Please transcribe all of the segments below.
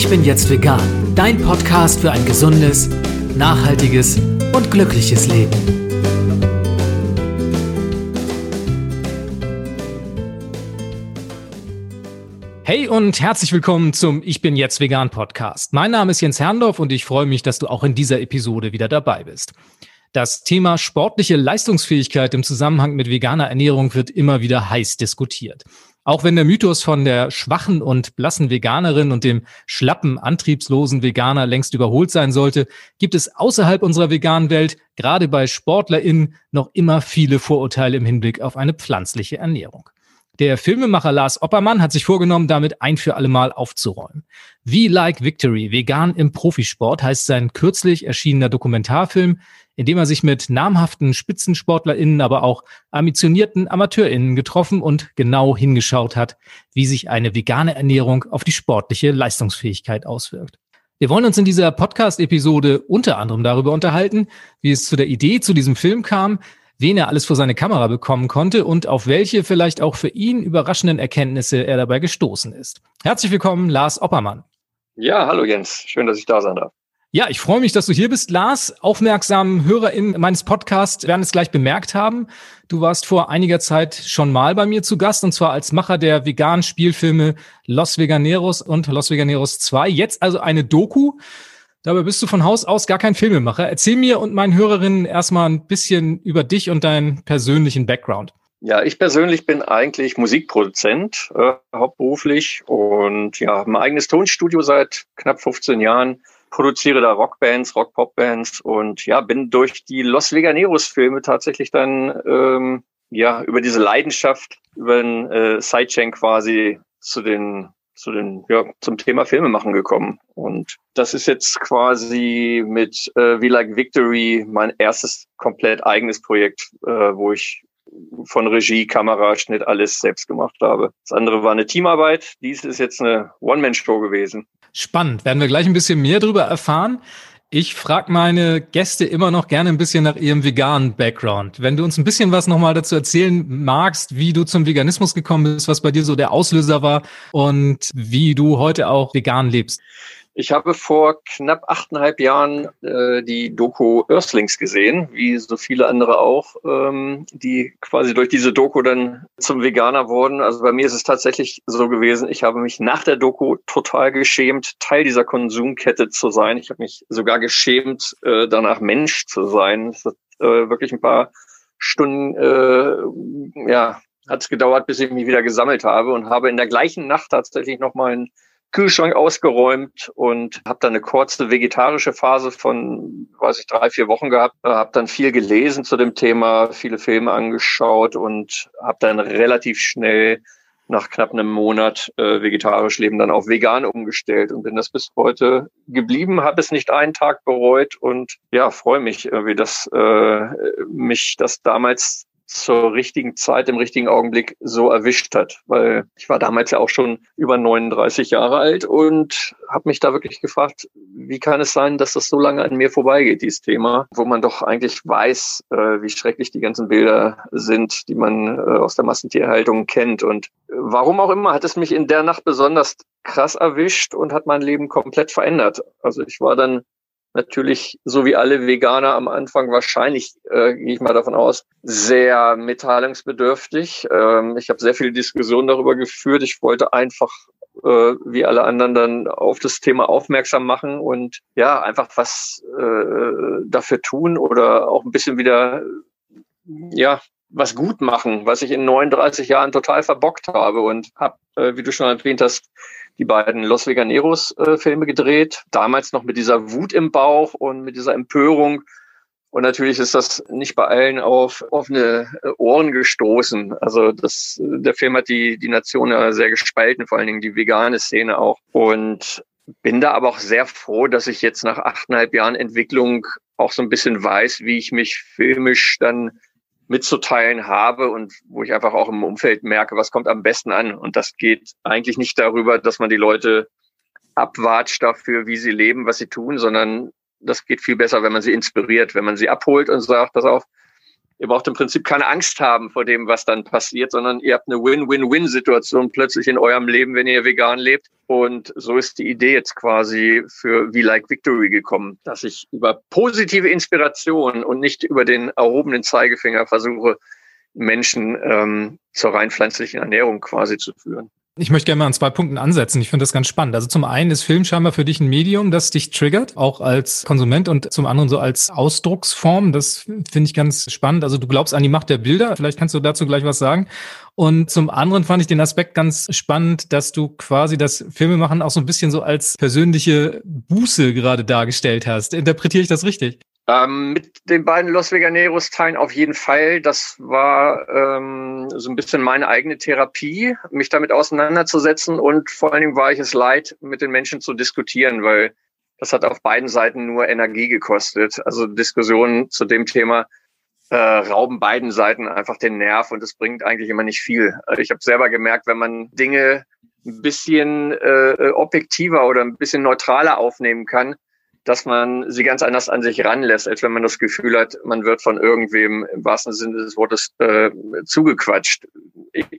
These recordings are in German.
Ich bin jetzt vegan, dein Podcast für ein gesundes, nachhaltiges und glückliches Leben. Hey und herzlich willkommen zum Ich bin jetzt vegan Podcast. Mein Name ist Jens Herrndorf und ich freue mich, dass du auch in dieser Episode wieder dabei bist. Das Thema sportliche Leistungsfähigkeit im Zusammenhang mit veganer Ernährung wird immer wieder heiß diskutiert. Auch wenn der Mythos von der schwachen und blassen Veganerin und dem schlappen, antriebslosen Veganer längst überholt sein sollte, gibt es außerhalb unserer veganen Welt, gerade bei SportlerInnen, noch immer viele Vorurteile im Hinblick auf eine pflanzliche Ernährung. Der Filmemacher Lars Oppermann hat sich vorgenommen, damit ein für alle Mal aufzuräumen. Wie Like Victory, vegan im Profisport heißt sein kürzlich erschienener Dokumentarfilm, in dem er sich mit namhaften SpitzensportlerInnen, aber auch ambitionierten AmateurInnen getroffen und genau hingeschaut hat, wie sich eine vegane Ernährung auf die sportliche Leistungsfähigkeit auswirkt. Wir wollen uns in dieser Podcast-Episode unter anderem darüber unterhalten, wie es zu der Idee zu diesem Film kam, wen er alles vor seine Kamera bekommen konnte und auf welche vielleicht auch für ihn überraschenden Erkenntnisse er dabei gestoßen ist. Herzlich willkommen, Lars Oppermann. Ja, hallo Jens. Schön, dass ich da sein darf. Ja, ich freue mich, dass du hier bist, Lars. Aufmerksamen HörerInnen meines Podcasts werden es gleich bemerkt haben. Du warst vor einiger Zeit schon mal bei mir zu Gast und zwar als Macher der veganen Spielfilme Los Veganeros und Los Veganeros 2. Jetzt also eine Doku Dabei bist du von Haus aus gar kein Filmemacher. Erzähl mir und meinen Hörerinnen erstmal ein bisschen über dich und deinen persönlichen Background. Ja, ich persönlich bin eigentlich Musikproduzent, äh, hauptberuflich und ja, habe ein eigenes Tonstudio seit knapp 15 Jahren, produziere da Rockbands, Rock-Pop-Bands und ja, bin durch die Los Veganeros-Filme tatsächlich dann ähm, ja über diese Leidenschaft, über den äh, Sidechain quasi zu den zu den, ja, zum Thema Filme machen gekommen. Und das ist jetzt quasi mit äh, We Like Victory mein erstes komplett eigenes Projekt, äh, wo ich von Regie, Kamera, Schnitt alles selbst gemacht habe. Das andere war eine Teamarbeit. Dies ist jetzt eine One-Man-Show gewesen. Spannend. Werden wir gleich ein bisschen mehr darüber erfahren. Ich frage meine Gäste immer noch gerne ein bisschen nach ihrem veganen Background. Wenn du uns ein bisschen was nochmal dazu erzählen magst, wie du zum Veganismus gekommen bist, was bei dir so der Auslöser war und wie du heute auch vegan lebst. Ich habe vor knapp achteinhalb Jahren äh, die Doku Earthlings gesehen, wie so viele andere auch, ähm, die quasi durch diese Doku dann zum Veganer wurden. Also bei mir ist es tatsächlich so gewesen, ich habe mich nach der Doku total geschämt, Teil dieser Konsumkette zu sein. Ich habe mich sogar geschämt, äh, danach Mensch zu sein. Es hat äh, wirklich ein paar Stunden, äh, ja, hat es gedauert, bis ich mich wieder gesammelt habe und habe in der gleichen Nacht tatsächlich noch mal ein Kühlschrank ausgeräumt und habe dann eine kurze vegetarische Phase von, weiß ich, drei, vier Wochen gehabt. Habe dann viel gelesen zu dem Thema, viele Filme angeschaut und habe dann relativ schnell nach knapp einem Monat äh, vegetarisch leben dann auf vegan umgestellt und bin das bis heute geblieben, habe es nicht einen Tag bereut und ja, freue mich, wie das äh, mich das damals zur richtigen Zeit, im richtigen Augenblick so erwischt hat. Weil ich war damals ja auch schon über 39 Jahre alt und habe mich da wirklich gefragt, wie kann es sein, dass das so lange an mir vorbeigeht, dieses Thema, wo man doch eigentlich weiß, äh, wie schrecklich die ganzen Bilder sind, die man äh, aus der Massentierhaltung kennt. Und warum auch immer hat es mich in der Nacht besonders krass erwischt und hat mein Leben komplett verändert. Also ich war dann natürlich, so wie alle Veganer am Anfang wahrscheinlich, äh, gehe ich mal davon aus, sehr mitteilungsbedürftig. Ähm, ich habe sehr viele Diskussionen darüber geführt. Ich wollte einfach äh, wie alle anderen dann auf das Thema aufmerksam machen und ja, einfach was äh, dafür tun oder auch ein bisschen wieder, ja, was gut machen, was ich in 39 Jahren total verbockt habe und habe, äh, wie du schon erwähnt hast, die beiden Los Veganeros äh, Filme gedreht. Damals noch mit dieser Wut im Bauch und mit dieser Empörung. Und natürlich ist das nicht bei allen auf offene äh, Ohren gestoßen. Also das, der Film hat die, die Nation ja sehr gespalten, vor allen Dingen die vegane Szene auch. Und bin da aber auch sehr froh, dass ich jetzt nach achteinhalb Jahren Entwicklung auch so ein bisschen weiß, wie ich mich filmisch dann mitzuteilen habe und wo ich einfach auch im Umfeld merke, was kommt am besten an. Und das geht eigentlich nicht darüber, dass man die Leute abwatscht dafür, wie sie leben, was sie tun, sondern das geht viel besser, wenn man sie inspiriert, wenn man sie abholt und sagt, pass auf, Ihr braucht im Prinzip keine Angst haben vor dem, was dann passiert, sondern ihr habt eine Win-Win-Win-Situation plötzlich in eurem Leben, wenn ihr vegan lebt. Und so ist die Idee jetzt quasi für We Like Victory gekommen, dass ich über positive Inspiration und nicht über den erhobenen Zeigefinger versuche, Menschen ähm, zur rein pflanzlichen Ernährung quasi zu führen. Ich möchte gerne mal an zwei Punkten ansetzen. Ich finde das ganz spannend. Also zum einen ist Film scheinbar für dich ein Medium, das dich triggert, auch als Konsument und zum anderen so als Ausdrucksform. Das finde ich ganz spannend. Also du glaubst an die Macht der Bilder. Vielleicht kannst du dazu gleich was sagen. Und zum anderen fand ich den Aspekt ganz spannend, dass du quasi das Filmemachen auch so ein bisschen so als persönliche Buße gerade dargestellt hast. Interpretiere ich das richtig? Ähm, mit den beiden Los Veganeros-Teilen auf jeden Fall. Das war ähm, so ein bisschen meine eigene Therapie, mich damit auseinanderzusetzen. Und vor allen Dingen war ich es leid, mit den Menschen zu diskutieren, weil das hat auf beiden Seiten nur Energie gekostet. Also Diskussionen zu dem Thema äh, rauben beiden Seiten einfach den Nerv und es bringt eigentlich immer nicht viel. Ich habe selber gemerkt, wenn man Dinge ein bisschen äh, objektiver oder ein bisschen neutraler aufnehmen kann, dass man sie ganz anders an sich ranlässt, als wenn man das Gefühl hat, man wird von irgendwem im wahrsten Sinne des Wortes äh, zugequatscht.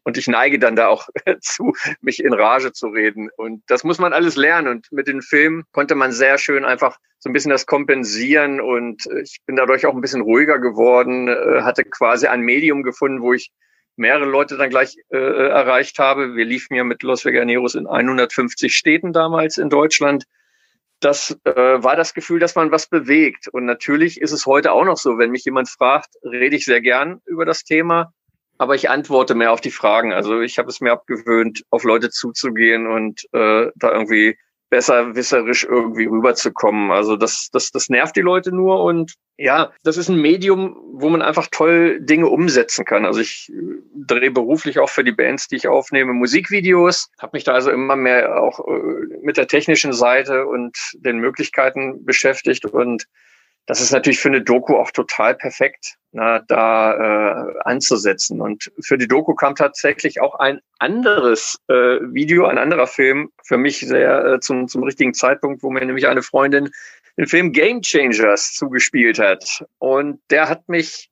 und ich neige dann da auch zu, mich in Rage zu reden. Und das muss man alles lernen. Und mit den Filmen konnte man sehr schön einfach so ein bisschen das kompensieren. Und ich bin dadurch auch ein bisschen ruhiger geworden, äh, hatte quasi ein Medium gefunden, wo ich mehrere Leute dann gleich äh, erreicht habe. Wir liefen ja mit Los Veganeros in 150 Städten damals in Deutschland das äh, war das Gefühl, dass man was bewegt. Und natürlich ist es heute auch noch so, wenn mich jemand fragt, rede ich sehr gern über das Thema, aber ich antworte mehr auf die Fragen. Also ich habe es mir abgewöhnt, auf Leute zuzugehen und äh, da irgendwie besser wisserisch irgendwie rüberzukommen. Also das, das, das nervt die Leute nur und ja, das ist ein Medium, wo man einfach toll Dinge umsetzen kann. Also ich äh, drehe beruflich auch für die Bands, die ich aufnehme, Musikvideos, habe mich da also immer mehr auch äh, mit der technischen Seite und den Möglichkeiten beschäftigt und das ist natürlich für eine Doku auch total perfekt, na, da äh, anzusetzen. Und für die Doku kam tatsächlich auch ein anderes äh, Video, ein anderer Film für mich sehr äh, zum, zum richtigen Zeitpunkt, wo mir nämlich eine Freundin den Film Game Changers zugespielt hat. Und der hat mich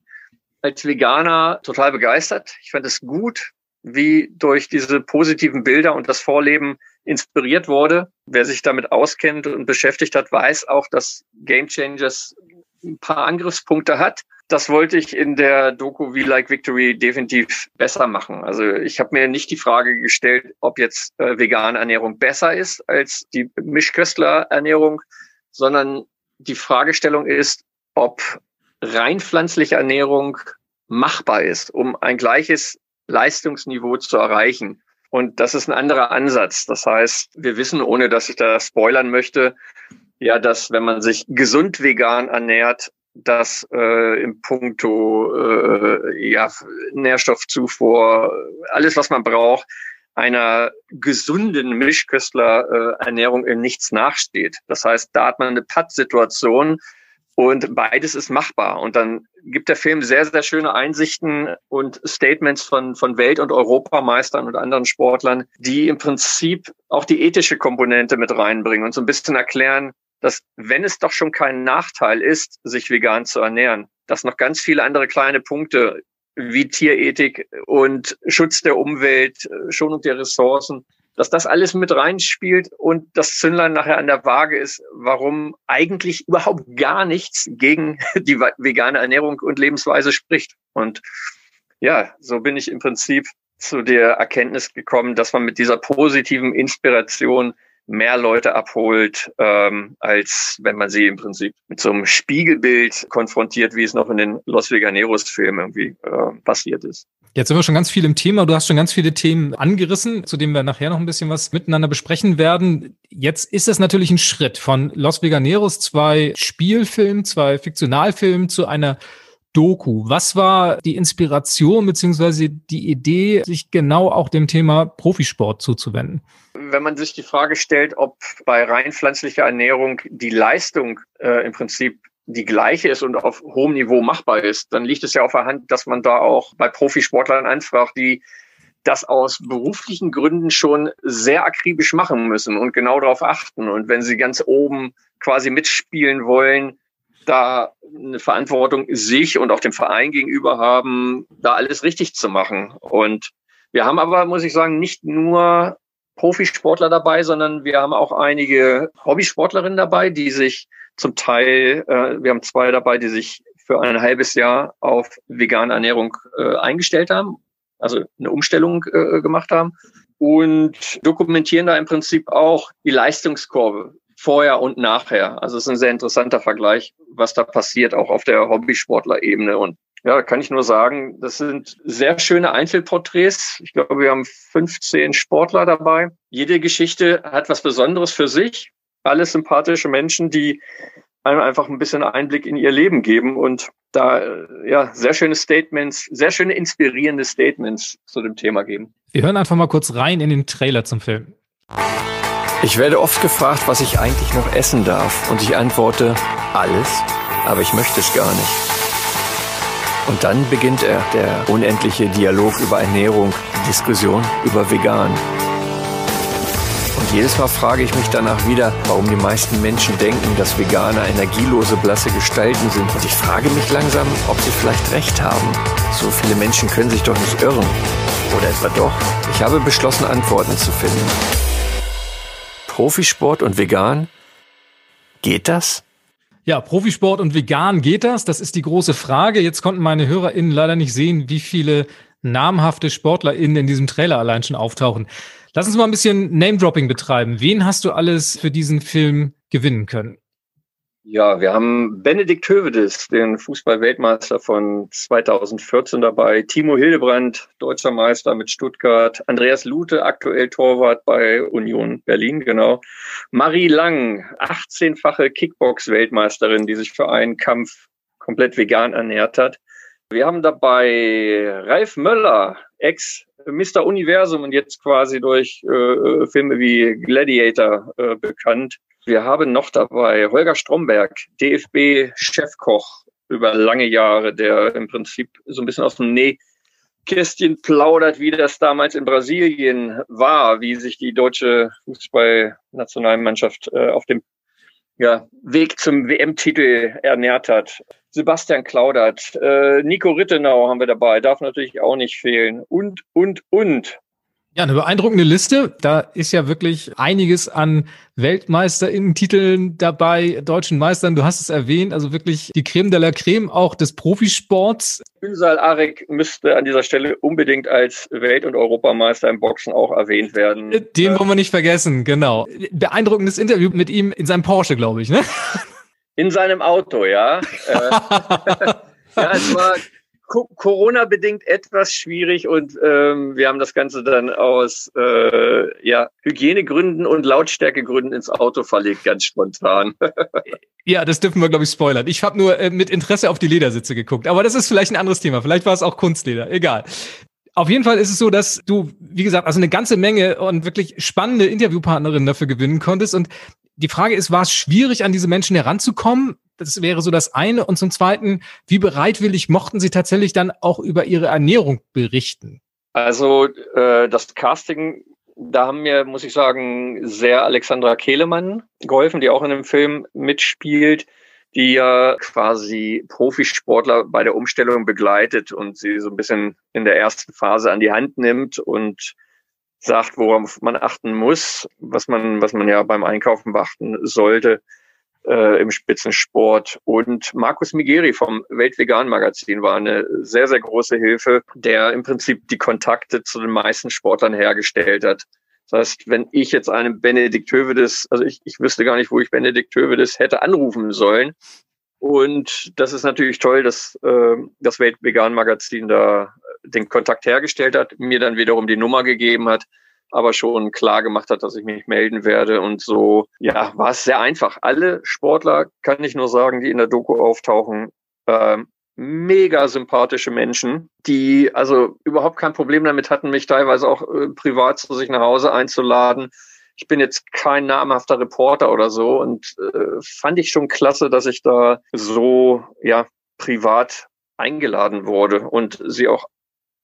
als Veganer total begeistert. Ich fand es gut, wie durch diese positiven Bilder und das Vorleben inspiriert wurde. Wer sich damit auskennt und beschäftigt hat, weiß auch, dass Game Changers ein paar Angriffspunkte hat. Das wollte ich in der Doku We Like Victory definitiv besser machen. Also ich habe mir nicht die Frage gestellt, ob jetzt äh, vegane Ernährung besser ist als die Mischköstler-Ernährung, sondern die Fragestellung ist, ob rein pflanzliche Ernährung machbar ist, um ein gleiches Leistungsniveau zu erreichen. Und das ist ein anderer Ansatz. Das heißt, wir wissen, ohne dass ich da spoilern möchte, ja, dass wenn man sich gesund vegan ernährt, dass äh, im Punkto äh, ja, Nährstoffzufuhr, alles, was man braucht, einer gesunden Mischköstlerernährung äh, in nichts nachsteht. Das heißt, da hat man eine Pattsituation, und beides ist machbar. Und dann gibt der Film sehr, sehr schöne Einsichten und Statements von, von Welt- und Europameistern und anderen Sportlern, die im Prinzip auch die ethische Komponente mit reinbringen und so ein bisschen erklären, dass wenn es doch schon kein Nachteil ist, sich vegan zu ernähren, dass noch ganz viele andere kleine Punkte wie Tierethik und Schutz der Umwelt, Schonung der Ressourcen dass das alles mit reinspielt und das Zündlein nachher an der Waage ist, warum eigentlich überhaupt gar nichts gegen die vegane Ernährung und Lebensweise spricht. Und ja, so bin ich im Prinzip zu der Erkenntnis gekommen, dass man mit dieser positiven Inspiration mehr Leute abholt, ähm, als wenn man sie im Prinzip mit so einem Spiegelbild konfrontiert, wie es noch in den Los Veganeros-Filmen irgendwie äh, passiert ist. Jetzt sind wir schon ganz viel im Thema. Du hast schon ganz viele Themen angerissen, zu denen wir nachher noch ein bisschen was miteinander besprechen werden. Jetzt ist es natürlich ein Schritt von Los Veganeros, zwei Spielfilmen, zwei Fiktionalfilmen zu einer Doku. Was war die Inspiration beziehungsweise die Idee, sich genau auch dem Thema Profisport zuzuwenden? Wenn man sich die Frage stellt, ob bei rein pflanzlicher Ernährung die Leistung äh, im Prinzip die gleiche ist und auf hohem Niveau machbar ist, dann liegt es ja auf der Hand, dass man da auch bei Profisportlern anfragt, die das aus beruflichen Gründen schon sehr akribisch machen müssen und genau darauf achten. Und wenn sie ganz oben quasi mitspielen wollen, da eine Verantwortung sich und auch dem Verein gegenüber haben, da alles richtig zu machen. Und wir haben aber, muss ich sagen, nicht nur Profisportler dabei, sondern wir haben auch einige Hobbysportlerinnen dabei, die sich zum Teil, äh, wir haben zwei dabei, die sich für ein halbes Jahr auf vegane Ernährung äh, eingestellt haben, also eine Umstellung äh, gemacht haben und dokumentieren da im Prinzip auch die Leistungskurve vorher und nachher. Also es ist ein sehr interessanter Vergleich, was da passiert, auch auf der Hobbysportler-Ebene. Und ja, kann ich nur sagen, das sind sehr schöne Einzelporträts. Ich glaube, wir haben 15 Sportler dabei. Jede Geschichte hat was Besonderes für sich. Alles sympathische Menschen, die einem einfach ein bisschen Einblick in ihr Leben geben und da ja sehr schöne Statements, sehr schöne inspirierende Statements zu dem Thema geben. Wir hören einfach mal kurz rein in den Trailer zum Film. Ich werde oft gefragt, was ich eigentlich noch essen darf und ich antworte alles, aber ich möchte es gar nicht. Und dann beginnt er, der unendliche Dialog über Ernährung, die Diskussion über vegan. Jedes Mal frage ich mich danach wieder, warum die meisten Menschen denken, dass Veganer energielose, blasse Gestalten sind. Und ich frage mich langsam, ob sie vielleicht recht haben. So viele Menschen können sich doch nicht irren. Oder etwa doch? Ich habe beschlossen, Antworten zu finden. Profisport und vegan? Geht das? Ja, Profisport und vegan geht das? Das ist die große Frage. Jetzt konnten meine HörerInnen leider nicht sehen, wie viele namhafte SportlerInnen in diesem Trailer allein schon auftauchen. Lass uns mal ein bisschen Name-Dropping betreiben. Wen hast du alles für diesen Film gewinnen können? Ja, wir haben Benedikt Hövedes, den Fußball-Weltmeister von 2014 dabei, Timo Hildebrand, deutscher Meister mit Stuttgart, Andreas Lute, aktuell Torwart bei Union Berlin, genau, Marie Lang, 18-fache Kickbox-Weltmeisterin, die sich für einen Kampf komplett vegan ernährt hat. Wir haben dabei Ralf Möller, Ex Mr. Universum und jetzt quasi durch äh, Filme wie Gladiator äh, bekannt. Wir haben noch dabei Holger Stromberg, DFB-Chefkoch über lange Jahre, der im Prinzip so ein bisschen aus dem Nähkästchen plaudert, wie das damals in Brasilien war, wie sich die deutsche Fußballnationalmannschaft äh, auf dem ja, Weg zum WM-Titel ernährt hat. Sebastian Klaudert, äh, Nico Rittenau haben wir dabei, darf natürlich auch nicht fehlen. Und, und, und. Ja, eine beeindruckende Liste. Da ist ja wirklich einiges an Weltmeisterinnen-Titeln dabei, deutschen Meistern. Du hast es erwähnt, also wirklich die Creme de la Creme auch des Profisports. Ünsal Arek müsste an dieser Stelle unbedingt als Welt- und Europameister im Boxen auch erwähnt werden. Den wollen wir nicht vergessen, genau. Beeindruckendes Interview mit ihm in seinem Porsche, glaube ich, ne? In seinem Auto, ja. Äh, ja, es war Corona-bedingt etwas schwierig und ähm, wir haben das Ganze dann aus äh, ja, Hygienegründen und Lautstärkegründen ins Auto verlegt, ganz spontan. ja, das dürfen wir, glaube ich, spoilern. Ich habe nur äh, mit Interesse auf die Ledersitze geguckt, aber das ist vielleicht ein anderes Thema. Vielleicht war es auch Kunstleder, egal. Auf jeden Fall ist es so, dass du, wie gesagt, also eine ganze Menge und wirklich spannende Interviewpartnerinnen dafür gewinnen konntest. Und die Frage ist, war es schwierig, an diese Menschen heranzukommen? Das wäre so das eine. Und zum Zweiten, wie bereitwillig mochten Sie tatsächlich dann auch über Ihre Ernährung berichten? Also äh, das Casting, da haben mir, muss ich sagen, sehr Alexandra Kehlemann geholfen, die auch in dem Film mitspielt, die ja quasi Profisportler bei der Umstellung begleitet und sie so ein bisschen in der ersten Phase an die Hand nimmt und sagt, worauf man achten muss, was man, was man ja beim Einkaufen beachten sollte äh, im Spitzensport. Und Markus Migeri vom Weltvegan Magazin war eine sehr, sehr große Hilfe, der im Prinzip die Kontakte zu den meisten Sportlern hergestellt hat. Das heißt, wenn ich jetzt einem Benedikt Hövedes, also ich, ich wüsste gar nicht, wo ich Benedikt Hövedes hätte anrufen sollen. Und das ist natürlich toll, dass äh, das Weltvegan Magazin da den Kontakt hergestellt hat, mir dann wiederum die Nummer gegeben hat, aber schon klar gemacht hat, dass ich mich melden werde. Und so, ja, war es sehr einfach. Alle Sportler, kann ich nur sagen, die in der Doku auftauchen, äh, mega sympathische Menschen, die also überhaupt kein Problem damit hatten, mich teilweise auch äh, privat zu sich nach Hause einzuladen. Ich bin jetzt kein namhafter Reporter oder so und äh, fand ich schon klasse, dass ich da so ja privat eingeladen wurde und sie auch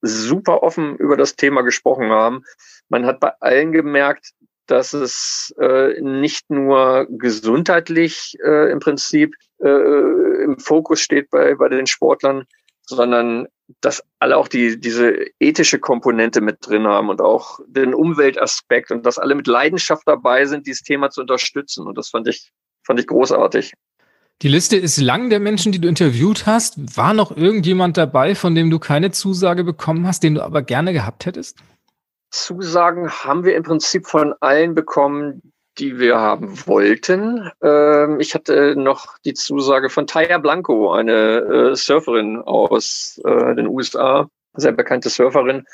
super offen über das Thema gesprochen haben. Man hat bei allen gemerkt, dass es äh, nicht nur gesundheitlich äh, im Prinzip äh, im Fokus steht bei, bei den Sportlern, sondern dass alle auch die, diese ethische Komponente mit drin haben und auch den Umweltaspekt und dass alle mit Leidenschaft dabei sind, dieses Thema zu unterstützen. Und das fand ich, fand ich großartig. Die Liste ist lang der Menschen, die du interviewt hast. War noch irgendjemand dabei, von dem du keine Zusage bekommen hast, den du aber gerne gehabt hättest? Zusagen haben wir im Prinzip von allen bekommen, die wir haben wollten. Ähm, ich hatte noch die Zusage von Taya Blanco, eine äh, Surferin aus äh, den USA, sehr bekannte Surferin.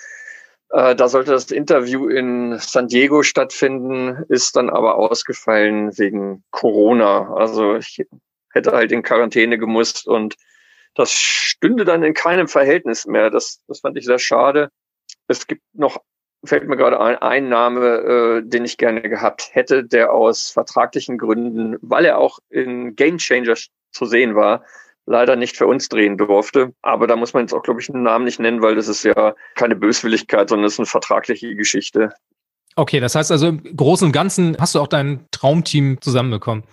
Äh, da sollte das Interview in San Diego stattfinden, ist dann aber ausgefallen wegen Corona. Also ich hätte halt in Quarantäne gemusst und das stünde dann in keinem Verhältnis mehr. Das, das fand ich sehr schade. Es gibt noch fällt mir gerade ein, ein Name, äh, den ich gerne gehabt hätte, der aus vertraglichen Gründen, weil er auch in Game Changers zu sehen war, leider nicht für uns drehen durfte. Aber da muss man jetzt auch, glaube ich, einen Namen nicht nennen, weil das ist ja keine Böswilligkeit, sondern es ist eine vertragliche Geschichte. Okay, das heißt also im Großen und Ganzen hast du auch dein Traumteam zusammenbekommen.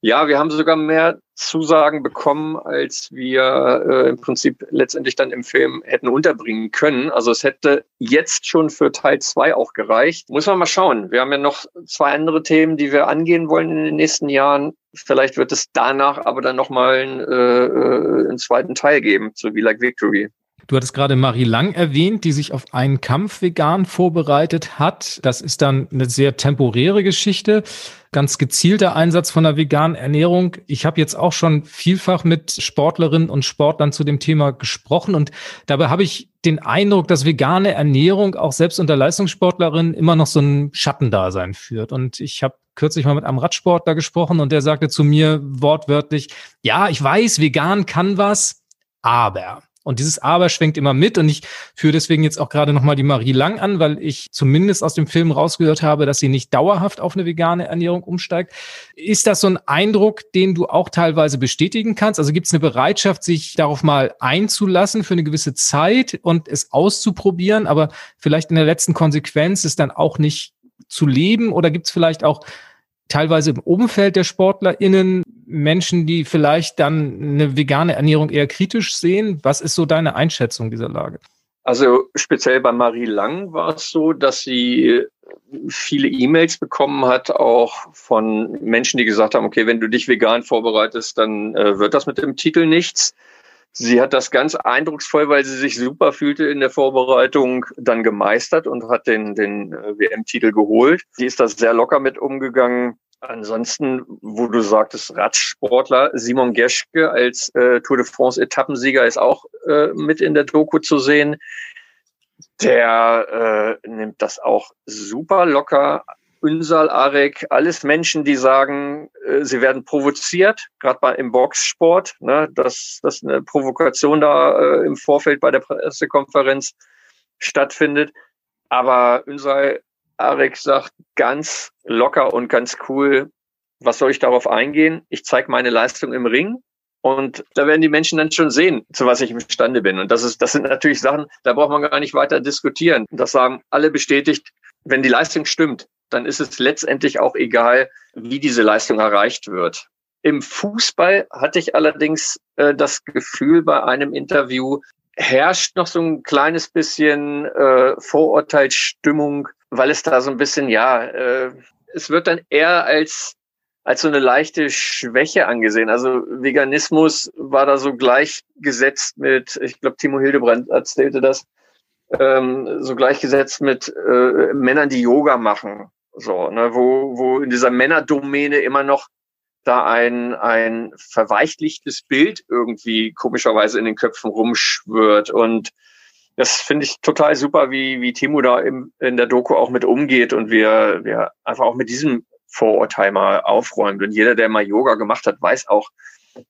Ja, wir haben sogar mehr Zusagen bekommen, als wir äh, im Prinzip letztendlich dann im Film hätten unterbringen können. Also es hätte jetzt schon für Teil zwei auch gereicht. Muss man mal schauen. Wir haben ja noch zwei andere Themen, die wir angehen wollen in den nächsten Jahren. Vielleicht wird es danach aber dann nochmal einen, äh, äh, einen zweiten Teil geben zu Be Like Victory. Du hattest gerade Marie Lang erwähnt, die sich auf einen Kampf vegan vorbereitet hat. Das ist dann eine sehr temporäre Geschichte, ganz gezielter Einsatz von der veganen Ernährung. Ich habe jetzt auch schon vielfach mit Sportlerinnen und Sportlern zu dem Thema gesprochen und dabei habe ich den Eindruck, dass vegane Ernährung auch selbst unter Leistungssportlerinnen immer noch so ein Schattendasein führt. Und ich habe kürzlich mal mit einem Radsportler gesprochen und der sagte zu mir wortwörtlich, ja, ich weiß, vegan kann was, aber und dieses Aber schwenkt immer mit. Und ich führe deswegen jetzt auch gerade nochmal die Marie Lang an, weil ich zumindest aus dem Film rausgehört habe, dass sie nicht dauerhaft auf eine vegane Ernährung umsteigt. Ist das so ein Eindruck, den du auch teilweise bestätigen kannst? Also gibt es eine Bereitschaft, sich darauf mal einzulassen für eine gewisse Zeit und es auszuprobieren, aber vielleicht in der letzten Konsequenz ist dann auch nicht zu leben? Oder gibt es vielleicht auch teilweise im Umfeld der SportlerInnen Menschen, die vielleicht dann eine vegane Ernährung eher kritisch sehen? Was ist so deine Einschätzung dieser Lage? Also speziell bei Marie Lang war es so, dass sie viele E-Mails bekommen hat, auch von Menschen, die gesagt haben, okay, wenn du dich vegan vorbereitest, dann äh, wird das mit dem Titel nichts. Sie hat das ganz eindrucksvoll, weil sie sich super fühlte in der Vorbereitung, dann gemeistert und hat den, den äh, WM-Titel geholt. Sie ist da sehr locker mit umgegangen. Ansonsten, wo du sagtest, Radsportler, Simon Geschke als äh, Tour de France Etappensieger ist auch äh, mit in der Doku zu sehen. Der äh, nimmt das auch super locker. Ünsal, Arek, alles Menschen, die sagen, äh, sie werden provoziert, gerade im Boxsport, ne, dass, dass eine Provokation da äh, im Vorfeld bei der Pressekonferenz stattfindet. Aber Ünsal Arek sagt ganz locker und ganz cool, was soll ich darauf eingehen? Ich zeige meine Leistung im Ring und da werden die Menschen dann schon sehen, zu was ich imstande bin. Und das ist, das sind natürlich Sachen, da braucht man gar nicht weiter diskutieren. Das sagen alle bestätigt, wenn die Leistung stimmt, dann ist es letztendlich auch egal, wie diese Leistung erreicht wird. Im Fußball hatte ich allerdings äh, das Gefühl bei einem Interview, herrscht noch so ein kleines bisschen äh, Vorurteilsstimmung weil es da so ein bisschen, ja, äh, es wird dann eher als als so eine leichte Schwäche angesehen. Also Veganismus war da so gleichgesetzt mit, ich glaube, Timo Hildebrand erzählte das, ähm, so gleichgesetzt mit äh, Männern, die Yoga machen. So, ne, wo, wo in dieser Männerdomäne immer noch da ein, ein verweichlichtes Bild irgendwie komischerweise in den Köpfen rumschwört. Und das finde ich total super, wie, wie Timo da im, in der Doku auch mit umgeht und wir, wir einfach auch mit diesem Vorurteil mal aufräumt. Und jeder, der mal Yoga gemacht hat, weiß auch,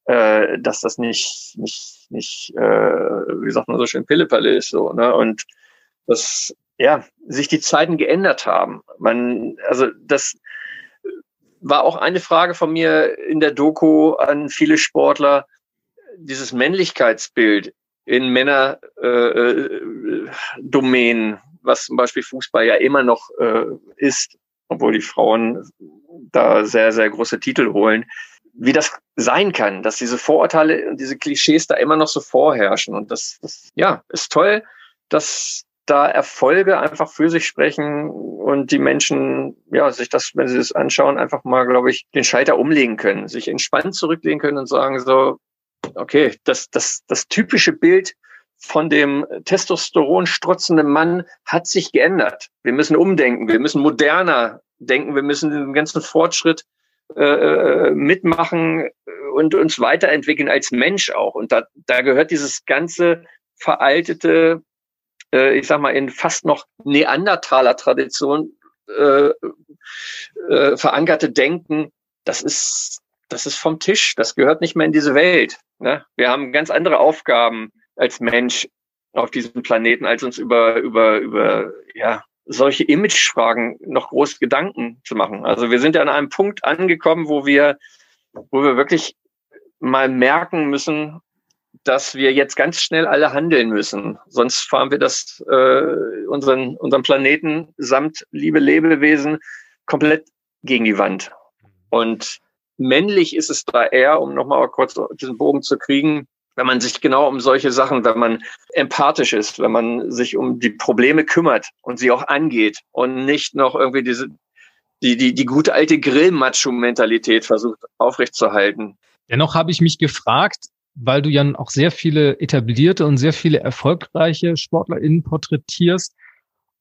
äh, dass das nicht, nicht, nicht, äh, wie sagt man so schön, Pillepalle ist so, ne? Und dass, ja, sich die Zeiten geändert haben. Man, also das war auch eine Frage von mir in der Doku an viele Sportler, dieses Männlichkeitsbild in Männerdomänen, äh, was zum Beispiel Fußball ja immer noch äh, ist, obwohl die Frauen da sehr, sehr große Titel holen, wie das sein kann, dass diese Vorurteile und diese Klischees da immer noch so vorherrschen. Und das, das ja, ist toll, dass da Erfolge einfach für sich sprechen und die Menschen, ja, sich das, wenn sie das anschauen, einfach mal, glaube ich, den Scheiter umlegen können, sich entspannt zurücklegen können und sagen so, okay, das, das, das typische Bild von dem Testosteron strotzenden Mann hat sich geändert. Wir müssen umdenken, wir müssen moderner denken, wir müssen den ganzen Fortschritt äh, äh mitmachen und uns weiterentwickeln als Mensch auch. Und da, da gehört dieses ganze veraltete, äh, ich sag mal, in fast noch Neandertaler Tradition äh, äh, verankerte Denken, das ist, das ist vom Tisch. Das gehört nicht mehr in diese Welt. Ne? Wir haben ganz andere Aufgaben als Mensch auf diesem Planeten, als uns über, über, über, ja, solche Imagefragen noch groß Gedanken zu machen. Also wir sind ja an einem Punkt angekommen, wo wir, wo wir wirklich mal merken müssen, dass wir jetzt ganz schnell alle handeln müssen. Sonst fahren wir das äh, unseren, unseren Planeten samt liebe Lebewesen komplett gegen die Wand. Und männlich ist es da eher, um nochmal kurz diesen Bogen zu kriegen, wenn man sich genau um solche Sachen, wenn man empathisch ist, wenn man sich um die Probleme kümmert und sie auch angeht und nicht noch irgendwie diese die, die, die gute alte Grill-Macho-Mentalität versucht aufrechtzuerhalten. Dennoch habe ich mich gefragt, weil du ja auch sehr viele etablierte und sehr viele erfolgreiche SportlerInnen porträtierst,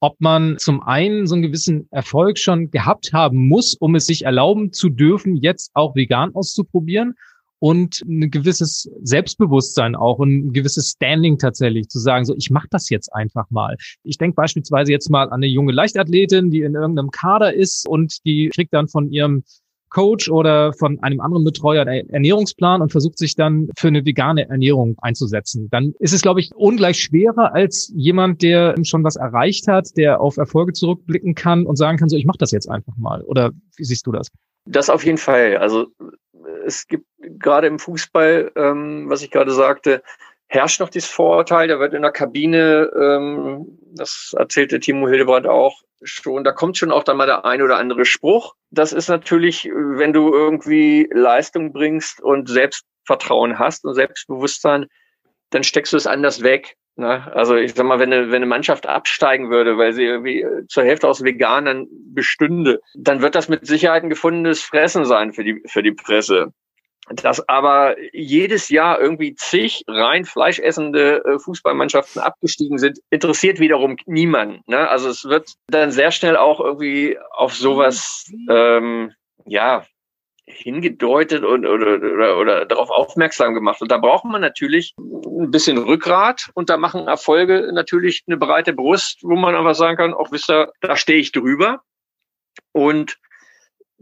ob man zum einen so einen gewissen Erfolg schon gehabt haben muss, um es sich erlauben zu dürfen, jetzt auch vegan auszuprobieren und ein gewisses Selbstbewusstsein auch und ein gewisses Standing tatsächlich zu sagen, so ich mache das jetzt einfach mal. Ich denke beispielsweise jetzt mal an eine junge Leichtathletin, die in irgendeinem Kader ist und die kriegt dann von ihrem Coach oder von einem anderen Betreuer einen Ernährungsplan und versucht sich dann für eine vegane Ernährung einzusetzen. Dann ist es, glaube ich, ungleich schwerer als jemand, der schon was erreicht hat, der auf Erfolge zurückblicken kann und sagen kann, so ich mache das jetzt einfach mal. Oder wie siehst du das? Das auf jeden Fall. Also es gibt gerade im Fußball, ähm, was ich gerade sagte, herrscht noch dieses Vorurteil, da wird in der Kabine, ähm, das erzählte Timo Hildebrand auch schon, da kommt schon auch dann mal der ein oder andere Spruch. Das ist natürlich, wenn du irgendwie Leistung bringst und Selbstvertrauen hast und Selbstbewusstsein, dann steckst du es anders weg. Ne? Also ich sag mal, wenn eine, wenn eine Mannschaft absteigen würde, weil sie irgendwie zur Hälfte aus Veganern bestünde, dann wird das mit Sicherheit ein gefundenes Fressen sein für die, für die Presse. Dass aber jedes Jahr irgendwie zig rein fleischessende äh, Fußballmannschaften abgestiegen sind, interessiert wiederum niemanden. Ne? Also es wird dann sehr schnell auch irgendwie auf sowas, ähm, ja, hingedeutet und, oder, oder, oder darauf aufmerksam gemacht. Und da braucht man natürlich ein bisschen Rückgrat und da machen Erfolge natürlich eine breite Brust, wo man einfach sagen kann, auch wisst ihr, da stehe ich drüber. Und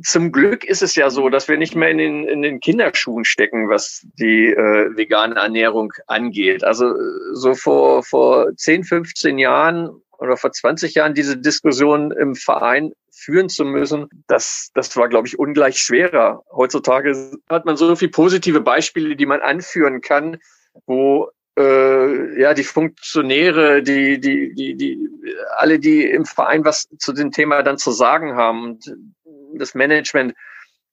zum Glück ist es ja so, dass wir nicht mehr in den, in den Kinderschuhen stecken, was die äh, vegane Ernährung angeht. Also so vor, vor 10, 15 Jahren oder vor 20 Jahren diese Diskussion im Verein führen zu müssen, das, das war, glaube ich, ungleich schwerer. Heutzutage hat man so viele positive Beispiele, die man anführen kann, wo äh, ja die Funktionäre, die, die, die, die, alle, die im Verein was zu dem Thema dann zu sagen haben und das Management,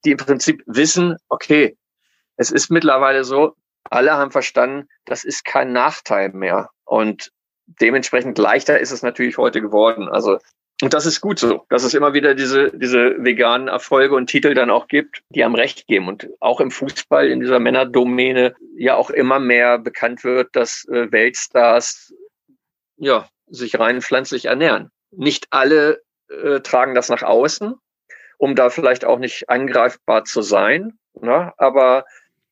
die im Prinzip wissen, okay, es ist mittlerweile so, alle haben verstanden, das ist kein Nachteil mehr. Und dementsprechend leichter ist es natürlich heute geworden. Also und das ist gut so, dass es immer wieder diese, diese veganen Erfolge und Titel dann auch gibt, die am Recht geben. Und auch im Fußball, in dieser Männerdomäne, ja auch immer mehr bekannt wird, dass äh, Weltstars ja, sich rein pflanzlich ernähren. Nicht alle äh, tragen das nach außen, um da vielleicht auch nicht angreifbar zu sein. Ne? Aber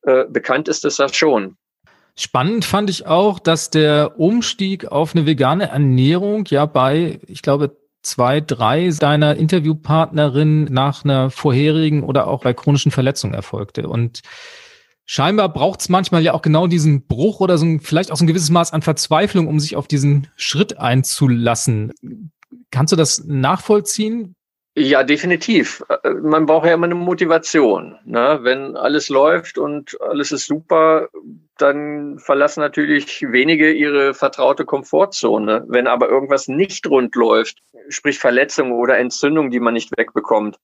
äh, bekannt ist es ja schon. Spannend fand ich auch, dass der Umstieg auf eine vegane Ernährung ja bei, ich glaube, zwei, drei deiner Interviewpartnerinnen nach einer vorherigen oder auch bei chronischen Verletzungen erfolgte. Und scheinbar braucht es manchmal ja auch genau diesen Bruch oder so ein, vielleicht auch so ein gewisses Maß an Verzweiflung, um sich auf diesen Schritt einzulassen. Kannst du das nachvollziehen? Ja, definitiv. Äh, man braucht ja immer eine Motivation. Ne? Wenn alles läuft und alles ist super, dann verlassen natürlich wenige ihre vertraute Komfortzone. Wenn aber irgendwas nicht rund läuft, sprich Verletzungen oder Entzündungen, die man nicht wegbekommt,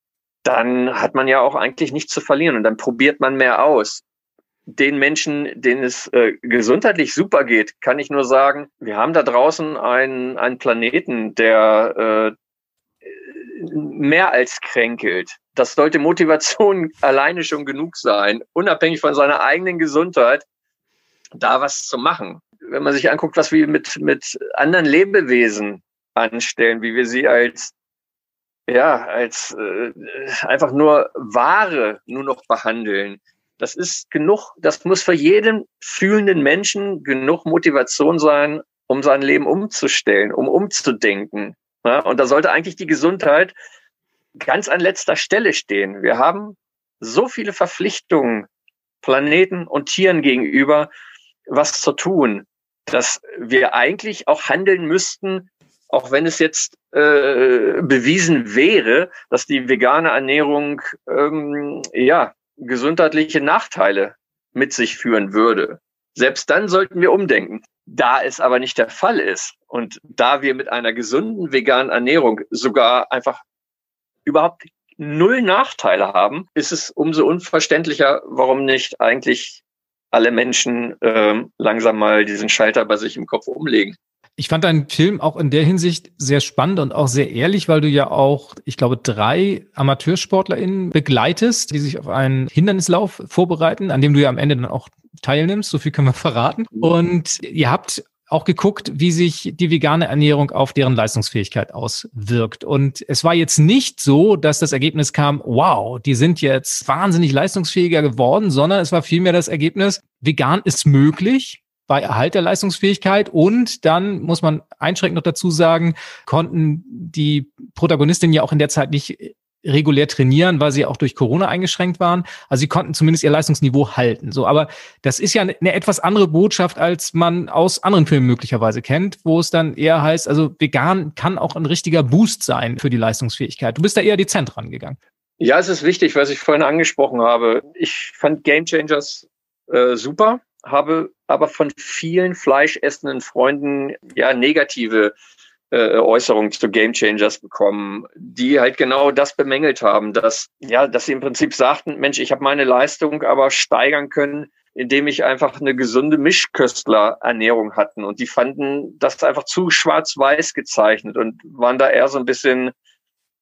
dann hat man ja auch eigentlich nichts zu verlieren und dann probiert man mehr aus. Den Menschen, denen es äh, gesundheitlich super geht, kann ich nur sagen, wir haben da draußen einen, einen Planeten, der äh, mehr als kränkelt. Das sollte Motivation alleine schon genug sein, unabhängig von seiner eigenen Gesundheit, da was zu machen. Wenn man sich anguckt, was wir mit, mit anderen Lebewesen anstellen, wie wir sie als ja, als äh, einfach nur Ware nur noch behandeln. Das ist genug, das muss für jeden fühlenden Menschen genug Motivation sein, um sein Leben umzustellen, um umzudenken. Ja, und da sollte eigentlich die Gesundheit ganz an letzter Stelle stehen. Wir haben so viele Verpflichtungen Planeten und Tieren gegenüber, was zu tun, dass wir eigentlich auch handeln müssten, auch wenn es jetzt äh, bewiesen wäre, dass die vegane Ernährung ähm, ja gesundheitliche Nachteile mit sich führen würde. Selbst dann sollten wir umdenken. Da es aber nicht der Fall ist und da wir mit einer gesunden veganen Ernährung sogar einfach überhaupt null Nachteile haben, ist es umso unverständlicher, warum nicht eigentlich alle Menschen ähm, langsam mal diesen Schalter bei sich im Kopf umlegen. Ich fand deinen Film auch in der Hinsicht sehr spannend und auch sehr ehrlich, weil du ja auch, ich glaube, drei AmateursportlerInnen begleitest, die sich auf einen Hindernislauf vorbereiten, an dem du ja am Ende dann auch teilnimmst. So viel können wir verraten. Und ihr habt auch geguckt, wie sich die vegane Ernährung auf deren Leistungsfähigkeit auswirkt. Und es war jetzt nicht so, dass das Ergebnis kam, wow, die sind jetzt wahnsinnig leistungsfähiger geworden, sondern es war vielmehr das Ergebnis, vegan ist möglich bei Erhalt der Leistungsfähigkeit und dann muss man einschränkend noch dazu sagen, konnten die Protagonistinnen ja auch in der Zeit nicht regulär trainieren, weil sie auch durch Corona eingeschränkt waren. Also sie konnten zumindest ihr Leistungsniveau halten. So, aber das ist ja eine, etwas andere Botschaft, als man aus anderen Filmen möglicherweise kennt, wo es dann eher heißt, also vegan kann auch ein richtiger Boost sein für die Leistungsfähigkeit. Du bist da eher dezent rangegangen. Ja, es ist wichtig, was ich vorhin angesprochen habe. Ich fand Game Changers äh, super habe aber von vielen fleischessenden Freunden ja negative äh, Äußerungen zu Game Changers bekommen, die halt genau das bemängelt haben, dass ja, dass sie im Prinzip sagten, Mensch, ich habe meine Leistung aber steigern können, indem ich einfach eine gesunde Mischköstlerernährung hatten. Und die fanden das einfach zu schwarz-weiß gezeichnet und waren da eher so ein bisschen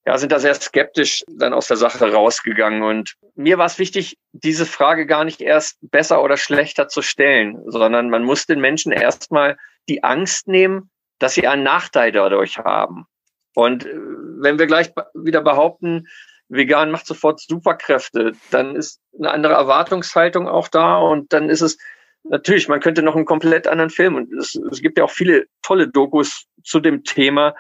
ja, sind da sehr skeptisch dann aus der Sache rausgegangen. Und mir war es wichtig, diese Frage gar nicht erst besser oder schlechter zu stellen, sondern man muss den Menschen erstmal die Angst nehmen, dass sie einen Nachteil dadurch haben. Und äh, wenn wir gleich wieder behaupten, vegan macht sofort Superkräfte, dann ist eine andere Erwartungshaltung auch da und dann ist es natürlich, man könnte noch einen komplett anderen Film und es, es gibt ja auch viele tolle Dokus zu dem Thema,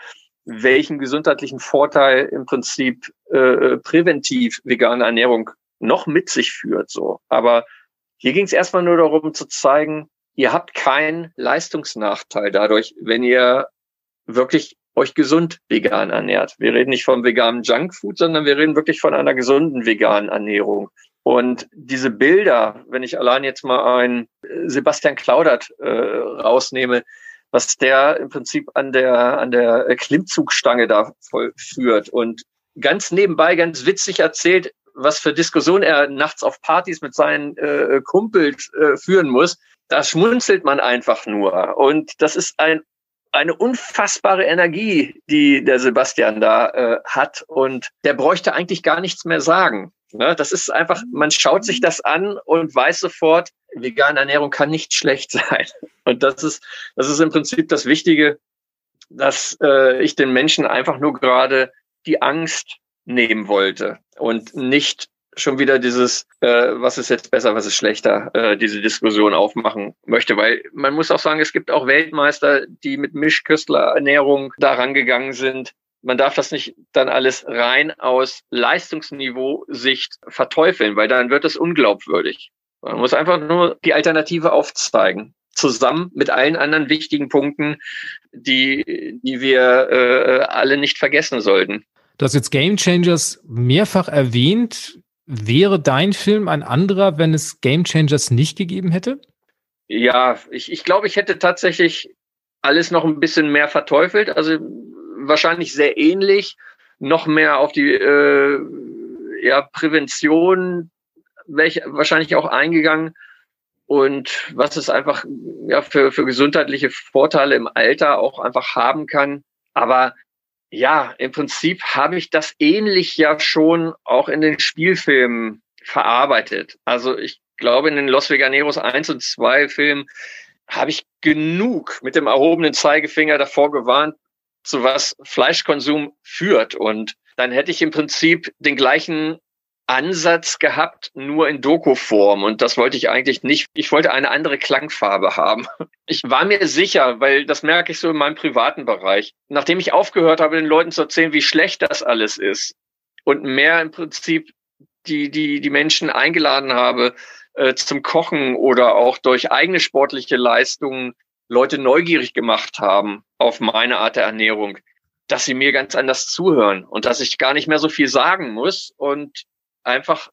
welchen gesundheitlichen Vorteil im Prinzip äh, äh, präventiv vegane Ernährung noch mit sich führt. So, aber hier ging es erstmal nur darum zu zeigen, ihr habt keinen Leistungsnachteil dadurch, wenn ihr wirklich euch gesund vegan ernährt. Wir reden nicht vom veganen Junkfood, sondern wir reden wirklich von einer gesunden veganen Ernährung. Und diese Bilder, wenn ich allein jetzt mal einen Sebastian Claudert äh, rausnehme, was der im Prinzip an der, an der Klimmzugstange da vollführt und ganz nebenbei ganz witzig erzählt, was für Diskussionen er nachts auf Partys mit seinen äh, Kumpels äh, führen muss. Da schmunzelt man einfach nur. Und das ist ein, eine unfassbare Energie, die der Sebastian da äh, hat. Und der bräuchte eigentlich gar nichts mehr sagen. Ne? Das ist einfach, man schaut sich das an und weiß sofort, vegane Ernährung kann nicht schlecht sein. Und das ist, das ist im Prinzip das Wichtige, dass äh, ich den Menschen einfach nur gerade die Angst nehmen wollte und nicht schon wieder dieses, äh, was ist jetzt besser, was ist schlechter, äh, diese Diskussion aufmachen möchte. Weil man muss auch sagen, es gibt auch Weltmeister, die mit Mischköstlerernährung da rangegangen sind. Man darf das nicht dann alles rein aus Leistungsniveau-Sicht verteufeln, weil dann wird es unglaubwürdig. Man muss einfach nur die Alternative aufzeigen, zusammen mit allen anderen wichtigen Punkten, die, die wir äh, alle nicht vergessen sollten. Du hast jetzt Game Changers mehrfach erwähnt. Wäre dein Film ein anderer, wenn es Game Changers nicht gegeben hätte? Ja, ich, ich glaube, ich hätte tatsächlich alles noch ein bisschen mehr verteufelt. Also wahrscheinlich sehr ähnlich, noch mehr auf die äh, ja, Prävention welche, wahrscheinlich auch eingegangen und was es einfach ja, für, für gesundheitliche Vorteile im Alter auch einfach haben kann. Aber ja, im Prinzip habe ich das ähnlich ja schon auch in den Spielfilmen verarbeitet. Also ich glaube, in den Los Veganeros 1 und 2 Filmen habe ich genug mit dem erhobenen Zeigefinger davor gewarnt, zu was Fleischkonsum führt. Und dann hätte ich im Prinzip den gleichen Ansatz gehabt, nur in Doku-Form. Und das wollte ich eigentlich nicht. Ich wollte eine andere Klangfarbe haben. Ich war mir sicher, weil das merke ich so in meinem privaten Bereich. Nachdem ich aufgehört habe, den Leuten zu erzählen, wie schlecht das alles ist und mehr im Prinzip die, die, die Menschen eingeladen habe äh, zum Kochen oder auch durch eigene sportliche Leistungen Leute neugierig gemacht haben auf meine Art der Ernährung, dass sie mir ganz anders zuhören und dass ich gar nicht mehr so viel sagen muss und einfach,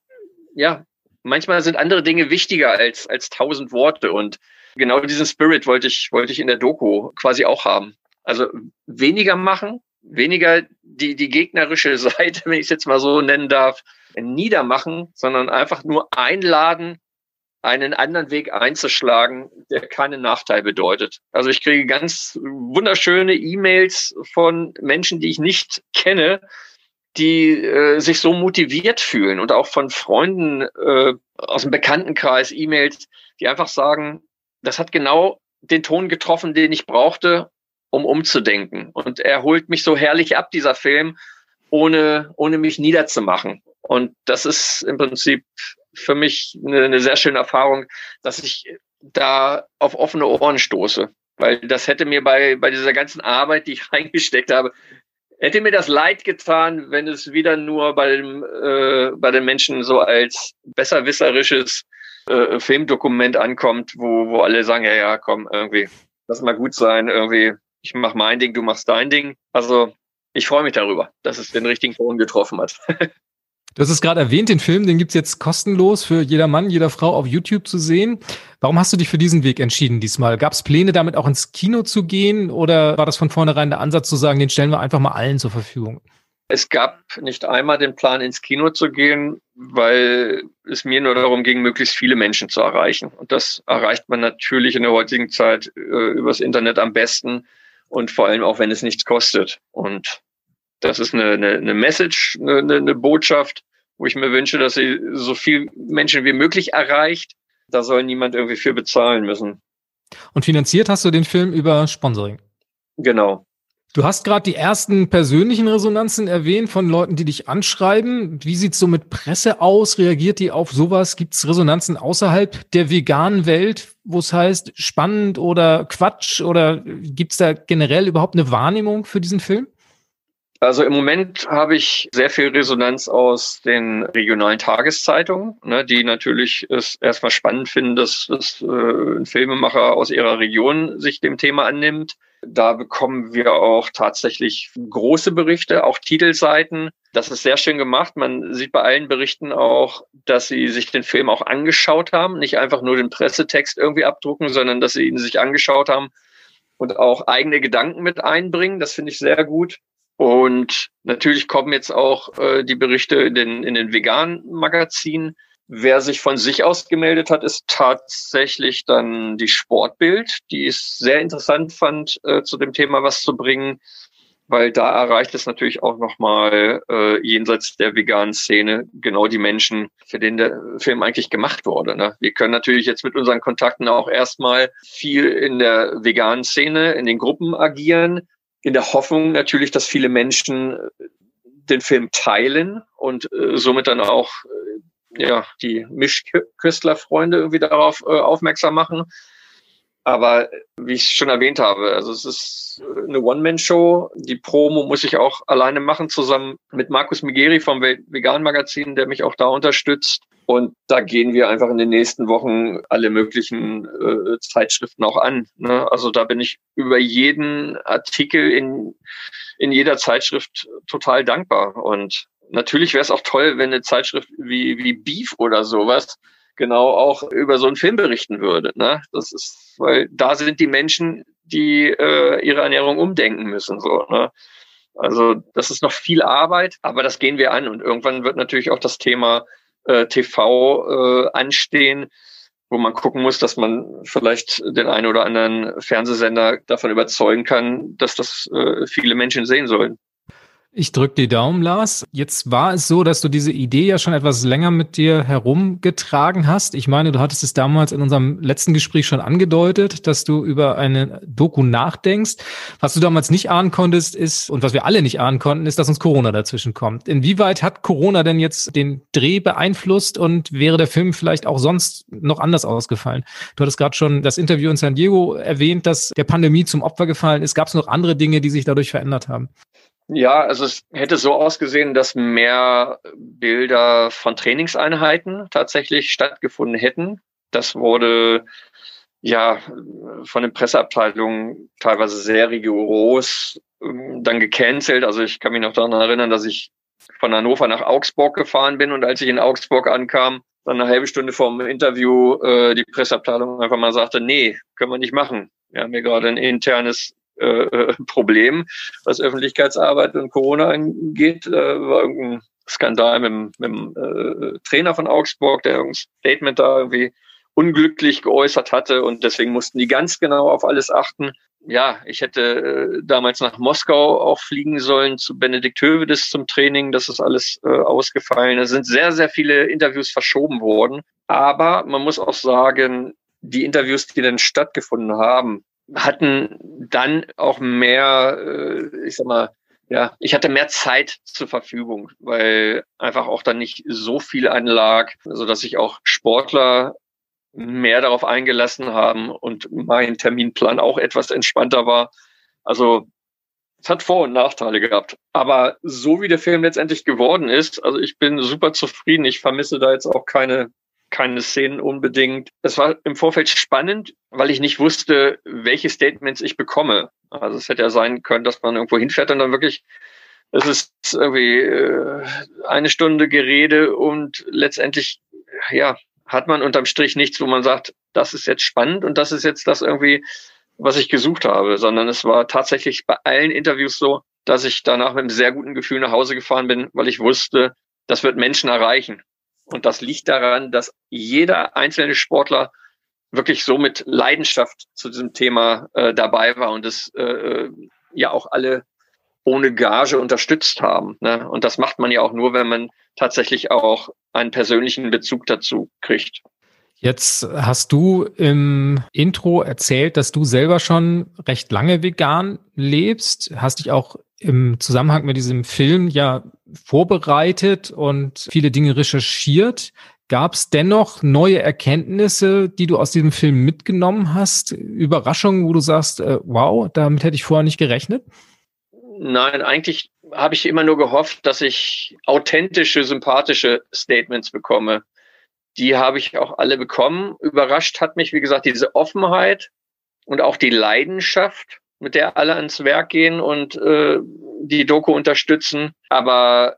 ja, manchmal sind andere Dinge wichtiger als, als tausend Worte. Und genau diesen Spirit wollte ich, wollte ich in der Doku quasi auch haben. Also weniger machen, weniger die, die gegnerische Seite, wenn ich es jetzt mal so nennen darf, niedermachen, sondern einfach nur einladen, einen anderen Weg einzuschlagen, der keinen Nachteil bedeutet. Also ich kriege ganz wunderschöne E-Mails von Menschen, die ich nicht kenne, die äh, sich so motiviert fühlen und auch von Freunden äh, aus dem Bekanntenkreis E-Mails, die einfach sagen, das hat genau den Ton getroffen, den ich brauchte, um umzudenken. Und er holt mich so herrlich ab, dieser Film, ohne, ohne mich niederzumachen. Und das ist im Prinzip für mich eine, eine sehr schöne Erfahrung, dass ich da auf offene Ohren stoße. Weil das hätte mir bei, bei dieser ganzen Arbeit, die ich reingesteckt habe, Hätte mir das leid getan, wenn es wieder nur bei, dem, äh, bei den Menschen so als besserwisserisches äh, Filmdokument ankommt, wo, wo alle sagen, ja, ja, komm, irgendwie, lass mal gut sein, irgendwie, ich mach mein Ding, du machst dein Ding. Also ich freue mich darüber, dass es den richtigen Ton getroffen hat. Du hast es gerade erwähnt, den Film, den gibt's jetzt kostenlos für jeder Mann, jeder Frau auf YouTube zu sehen. Warum hast du dich für diesen Weg entschieden diesmal? Gab es Pläne, damit auch ins Kino zu gehen oder war das von vornherein der Ansatz zu sagen, den stellen wir einfach mal allen zur Verfügung? Es gab nicht einmal den Plan, ins Kino zu gehen, weil es mir nur darum ging, möglichst viele Menschen zu erreichen. Und das erreicht man natürlich in der heutigen Zeit äh, übers Internet am besten und vor allem auch, wenn es nichts kostet. Und das ist eine, eine, eine Message, eine, eine Botschaft, wo ich mir wünsche, dass sie so viel Menschen wie möglich erreicht. Da soll niemand irgendwie für bezahlen müssen. Und finanziert hast du den Film über Sponsoring? Genau. Du hast gerade die ersten persönlichen Resonanzen erwähnt von Leuten, die dich anschreiben. Wie sieht's so mit Presse aus? Reagiert die auf sowas? Gibt's Resonanzen außerhalb der veganen Welt, wo es heißt spannend oder Quatsch? Oder gibt's da generell überhaupt eine Wahrnehmung für diesen Film? Also im Moment habe ich sehr viel Resonanz aus den regionalen Tageszeitungen, ne, die natürlich es erstmal spannend finden, dass, dass äh, ein Filmemacher aus ihrer Region sich dem Thema annimmt. Da bekommen wir auch tatsächlich große Berichte, auch Titelseiten. Das ist sehr schön gemacht. Man sieht bei allen Berichten auch, dass sie sich den Film auch angeschaut haben, nicht einfach nur den Pressetext irgendwie abdrucken, sondern dass sie ihn sich angeschaut haben und auch eigene Gedanken mit einbringen. Das finde ich sehr gut. Und natürlich kommen jetzt auch äh, die Berichte in den, in den veganen Magazinen. Wer sich von sich aus gemeldet hat, ist tatsächlich dann die Sportbild, die es sehr interessant fand, äh, zu dem Thema was zu bringen, weil da erreicht es natürlich auch nochmal äh, jenseits der veganen Szene genau die Menschen, für den der Film eigentlich gemacht wurde. Ne? Wir können natürlich jetzt mit unseren Kontakten auch erstmal viel in der veganen Szene, in den Gruppen agieren, in der Hoffnung natürlich, dass viele Menschen äh, den Film teilen und äh, somit dann auch äh, ja die Mischküstlerfreunde irgendwie darauf äh, aufmerksam machen. Aber wie ich schon erwähnt habe, also es ist eine One-Man-Show. Die Promo muss ich auch alleine machen, zusammen mit Markus Migeri vom Vegan Magazin, der mich auch da unterstützt. Und da gehen wir einfach in den nächsten Wochen alle möglichen äh, Zeitschriften auch an. Ne? Also da bin ich über jeden Artikel in, in jeder Zeitschrift total dankbar. Und natürlich wäre es auch toll, wenn eine Zeitschrift wie, wie Beef oder sowas genau auch über so einen Film berichten würde. Ne? Das ist, weil da sind die Menschen, die äh, ihre Ernährung umdenken müssen. So, ne? Also das ist noch viel Arbeit, aber das gehen wir an. Und irgendwann wird natürlich auch das Thema äh, TV äh, anstehen, wo man gucken muss, dass man vielleicht den einen oder anderen Fernsehsender davon überzeugen kann, dass das äh, viele Menschen sehen sollen. Ich drücke die Daumen, Lars. Jetzt war es so, dass du diese Idee ja schon etwas länger mit dir herumgetragen hast. Ich meine, du hattest es damals in unserem letzten Gespräch schon angedeutet, dass du über eine Doku nachdenkst. Was du damals nicht ahnen konntest, ist, und was wir alle nicht ahnen konnten, ist, dass uns Corona dazwischen kommt. Inwieweit hat Corona denn jetzt den Dreh beeinflusst und wäre der Film vielleicht auch sonst noch anders ausgefallen? Du hattest gerade schon das Interview in San Diego erwähnt, dass der Pandemie zum Opfer gefallen ist. Gab es noch andere Dinge, die sich dadurch verändert haben? Ja, also es hätte so ausgesehen, dass mehr Bilder von Trainingseinheiten tatsächlich stattgefunden hätten. Das wurde ja von den Presseabteilungen teilweise sehr rigoros ähm, dann gecancelt. Also ich kann mich noch daran erinnern, dass ich von Hannover nach Augsburg gefahren bin und als ich in Augsburg ankam, dann eine halbe Stunde vorm Interview äh, die Presseabteilung einfach mal sagte, nee, können wir nicht machen. Wir haben hier gerade ein internes äh, äh, Problem, was Öffentlichkeitsarbeit und Corona angeht. Äh, war irgendein Skandal mit, dem, mit dem äh, Trainer von Augsburg, der irgendein Statement da irgendwie unglücklich geäußert hatte und deswegen mussten die ganz genau auf alles achten. Ja, ich hätte äh, damals nach Moskau auch fliegen sollen zu Benedikt Hövedes zum Training. Das ist alles äh, ausgefallen. Es sind sehr, sehr viele Interviews verschoben worden. Aber man muss auch sagen, die Interviews, die dann stattgefunden haben, hatten dann auch mehr, äh, ich sag mal, ja, ich hatte mehr Zeit zur Verfügung, weil einfach auch dann nicht so viel anlag, so dass sich auch Sportler mehr darauf eingelassen haben und mein Terminplan auch etwas entspannter war. Also es hat Vor- und Nachteile gehabt. Aber so wie der Film letztendlich geworden ist, also ich bin super zufrieden. Ich vermisse da jetzt auch keine keine Szenen unbedingt. Es war im Vorfeld spannend, weil ich nicht wusste, welche Statements ich bekomme. Also es hätte ja sein können, dass man irgendwo hinfährt und dann wirklich, es ist irgendwie äh, eine Stunde Gerede und letztendlich, ja, hat man unterm Strich nichts, wo man sagt, das ist jetzt spannend und das ist jetzt das irgendwie, was ich gesucht habe, sondern es war tatsächlich bei allen Interviews so, dass ich danach mit einem sehr guten Gefühl nach Hause gefahren bin, weil ich wusste, das wird Menschen erreichen. Und das liegt daran, dass jeder einzelne Sportler wirklich so mit Leidenschaft zu diesem Thema äh, dabei war und es äh, ja auch alle ohne Gage unterstützt haben. Ne? Und das macht man ja auch nur, wenn man tatsächlich auch einen persönlichen Bezug dazu kriegt. Jetzt hast du im Intro erzählt, dass du selber schon recht lange vegan lebst, hast dich auch im Zusammenhang mit diesem Film ja vorbereitet und viele Dinge recherchiert. Gab es dennoch neue Erkenntnisse, die du aus diesem Film mitgenommen hast? Überraschungen, wo du sagst, äh, wow, damit hätte ich vorher nicht gerechnet? Nein, eigentlich habe ich immer nur gehofft, dass ich authentische, sympathische Statements bekomme. Die habe ich auch alle bekommen. Überrascht hat mich, wie gesagt, diese Offenheit und auch die Leidenschaft mit der alle ans Werk gehen und äh, die Doku unterstützen. Aber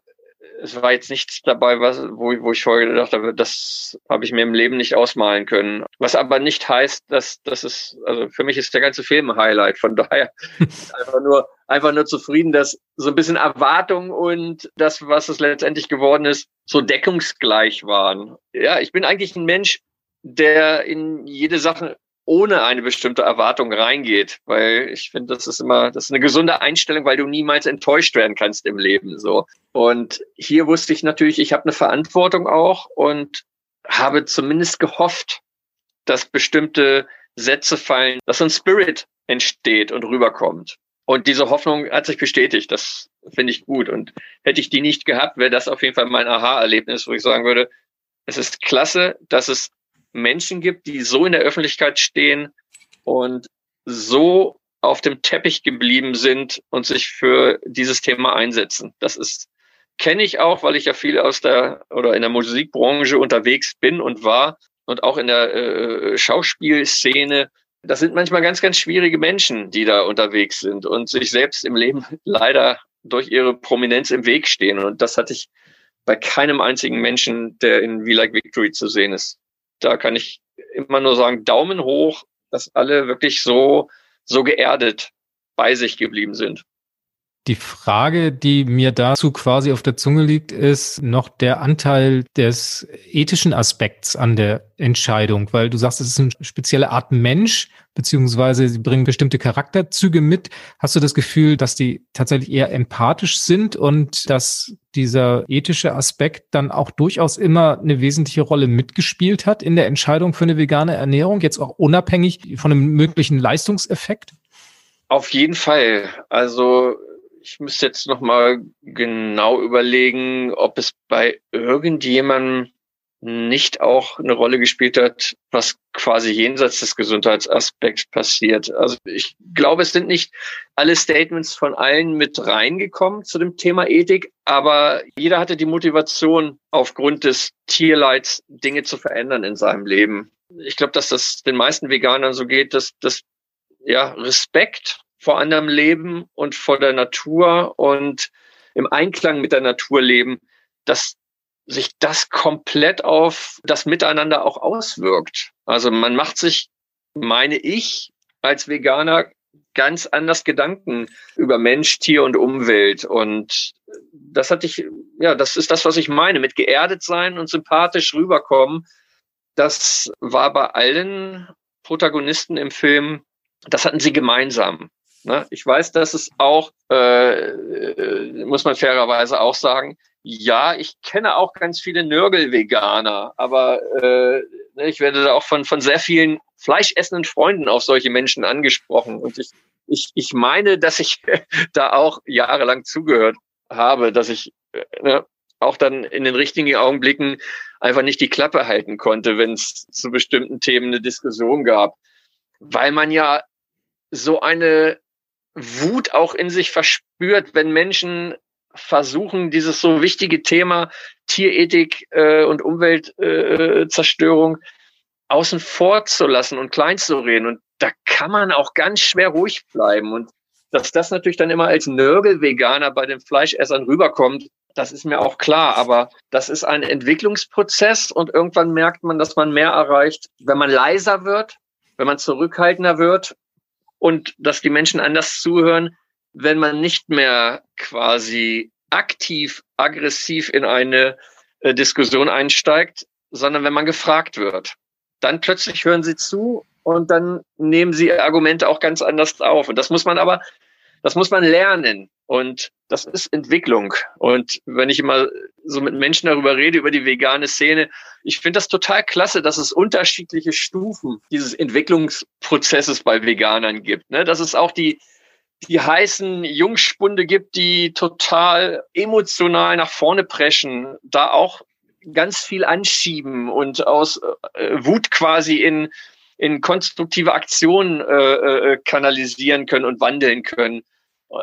es war jetzt nichts dabei, was, wo, wo ich vorher gedacht habe, das habe ich mir im Leben nicht ausmalen können. Was aber nicht heißt, dass das ist, also für mich ist der ganze Film ein Highlight. Von daher einfach nur, einfach nur zufrieden, dass so ein bisschen Erwartung und das, was es letztendlich geworden ist, so deckungsgleich waren. Ja, ich bin eigentlich ein Mensch, der in jede Sache ohne eine bestimmte Erwartung reingeht, weil ich finde, das ist immer, das ist eine gesunde Einstellung, weil du niemals enttäuscht werden kannst im Leben, so. Und hier wusste ich natürlich, ich habe eine Verantwortung auch und habe zumindest gehofft, dass bestimmte Sätze fallen, dass ein Spirit entsteht und rüberkommt. Und diese Hoffnung hat sich bestätigt. Das finde ich gut. Und hätte ich die nicht gehabt, wäre das auf jeden Fall mein Aha-Erlebnis, wo ich sagen würde, es ist klasse, dass es Menschen gibt, die so in der Öffentlichkeit stehen und so auf dem Teppich geblieben sind und sich für dieses Thema einsetzen. Das ist kenne ich auch, weil ich ja viel aus der oder in der Musikbranche unterwegs bin und war und auch in der äh, Schauspielszene. Das sind manchmal ganz, ganz schwierige Menschen, die da unterwegs sind und sich selbst im Leben leider durch ihre Prominenz im Weg stehen. Und das hatte ich bei keinem einzigen Menschen, der in We Like Victory zu sehen ist da kann ich immer nur sagen, Daumen hoch, dass alle wirklich so, so geerdet bei sich geblieben sind. Die Frage, die mir dazu quasi auf der Zunge liegt, ist noch der Anteil des ethischen Aspekts an der Entscheidung, weil du sagst, es ist eine spezielle Art Mensch, beziehungsweise sie bringen bestimmte Charakterzüge mit. Hast du das Gefühl, dass die tatsächlich eher empathisch sind und dass dieser ethische Aspekt dann auch durchaus immer eine wesentliche Rolle mitgespielt hat in der Entscheidung für eine vegane Ernährung, jetzt auch unabhängig von einem möglichen Leistungseffekt? Auf jeden Fall. Also ich müsste jetzt noch mal genau überlegen, ob es bei irgendjemandem nicht auch eine Rolle gespielt hat, was quasi jenseits des Gesundheitsaspekts passiert. Also ich glaube, es sind nicht alle Statements von allen mit reingekommen zu dem Thema Ethik, aber jeder hatte die Motivation, aufgrund des Tierleids Dinge zu verändern in seinem Leben. Ich glaube, dass das den meisten Veganern so geht, dass das ja Respekt vor anderem leben und vor der Natur und im Einklang mit der Natur leben, dass sich das komplett auf das Miteinander auch auswirkt. Also man macht sich, meine ich, als Veganer ganz anders Gedanken über Mensch, Tier und Umwelt. Und das hatte ich, ja, das ist das, was ich meine, mit geerdet sein und sympathisch rüberkommen. Das war bei allen Protagonisten im Film, das hatten sie gemeinsam. Ne? Ich weiß, dass es auch, äh, äh, muss man fairerweise auch sagen, ja, ich kenne auch ganz viele Nörgel-Veganer, aber äh, ne, ich werde da auch von, von sehr vielen fleischessenden Freunden auf solche Menschen angesprochen. Und ich, ich, ich meine, dass ich da auch jahrelang zugehört habe, dass ich äh, ne, auch dann in den richtigen Augenblicken einfach nicht die Klappe halten konnte, wenn es zu bestimmten Themen eine Diskussion gab. Weil man ja so eine Wut auch in sich verspürt, wenn Menschen versuchen, dieses so wichtige Thema Tierethik äh, und Umweltzerstörung äh, außen vor zu lassen und klein zu reden. Und da kann man auch ganz schwer ruhig bleiben. Und dass das natürlich dann immer als Nörgel-Veganer bei den Fleischessern rüberkommt, das ist mir auch klar. Aber das ist ein Entwicklungsprozess und irgendwann merkt man, dass man mehr erreicht, wenn man leiser wird, wenn man zurückhaltender wird und dass die Menschen anders zuhören, wenn man nicht mehr quasi aktiv, aggressiv in eine äh, Diskussion einsteigt, sondern wenn man gefragt wird. Dann plötzlich hören sie zu und dann nehmen sie Argumente auch ganz anders auf. Und das muss man aber, das muss man lernen. Und das ist Entwicklung. Und wenn ich immer so mit Menschen darüber rede, über die vegane Szene, ich finde das total klasse, dass es unterschiedliche Stufen dieses Entwicklungsprozesses bei Veganern gibt. Ne? Dass es auch die, die heißen Jungspunde gibt, die total emotional nach vorne preschen, da auch ganz viel anschieben und aus äh, Wut quasi in, in konstruktive Aktionen äh, äh, kanalisieren können und wandeln können.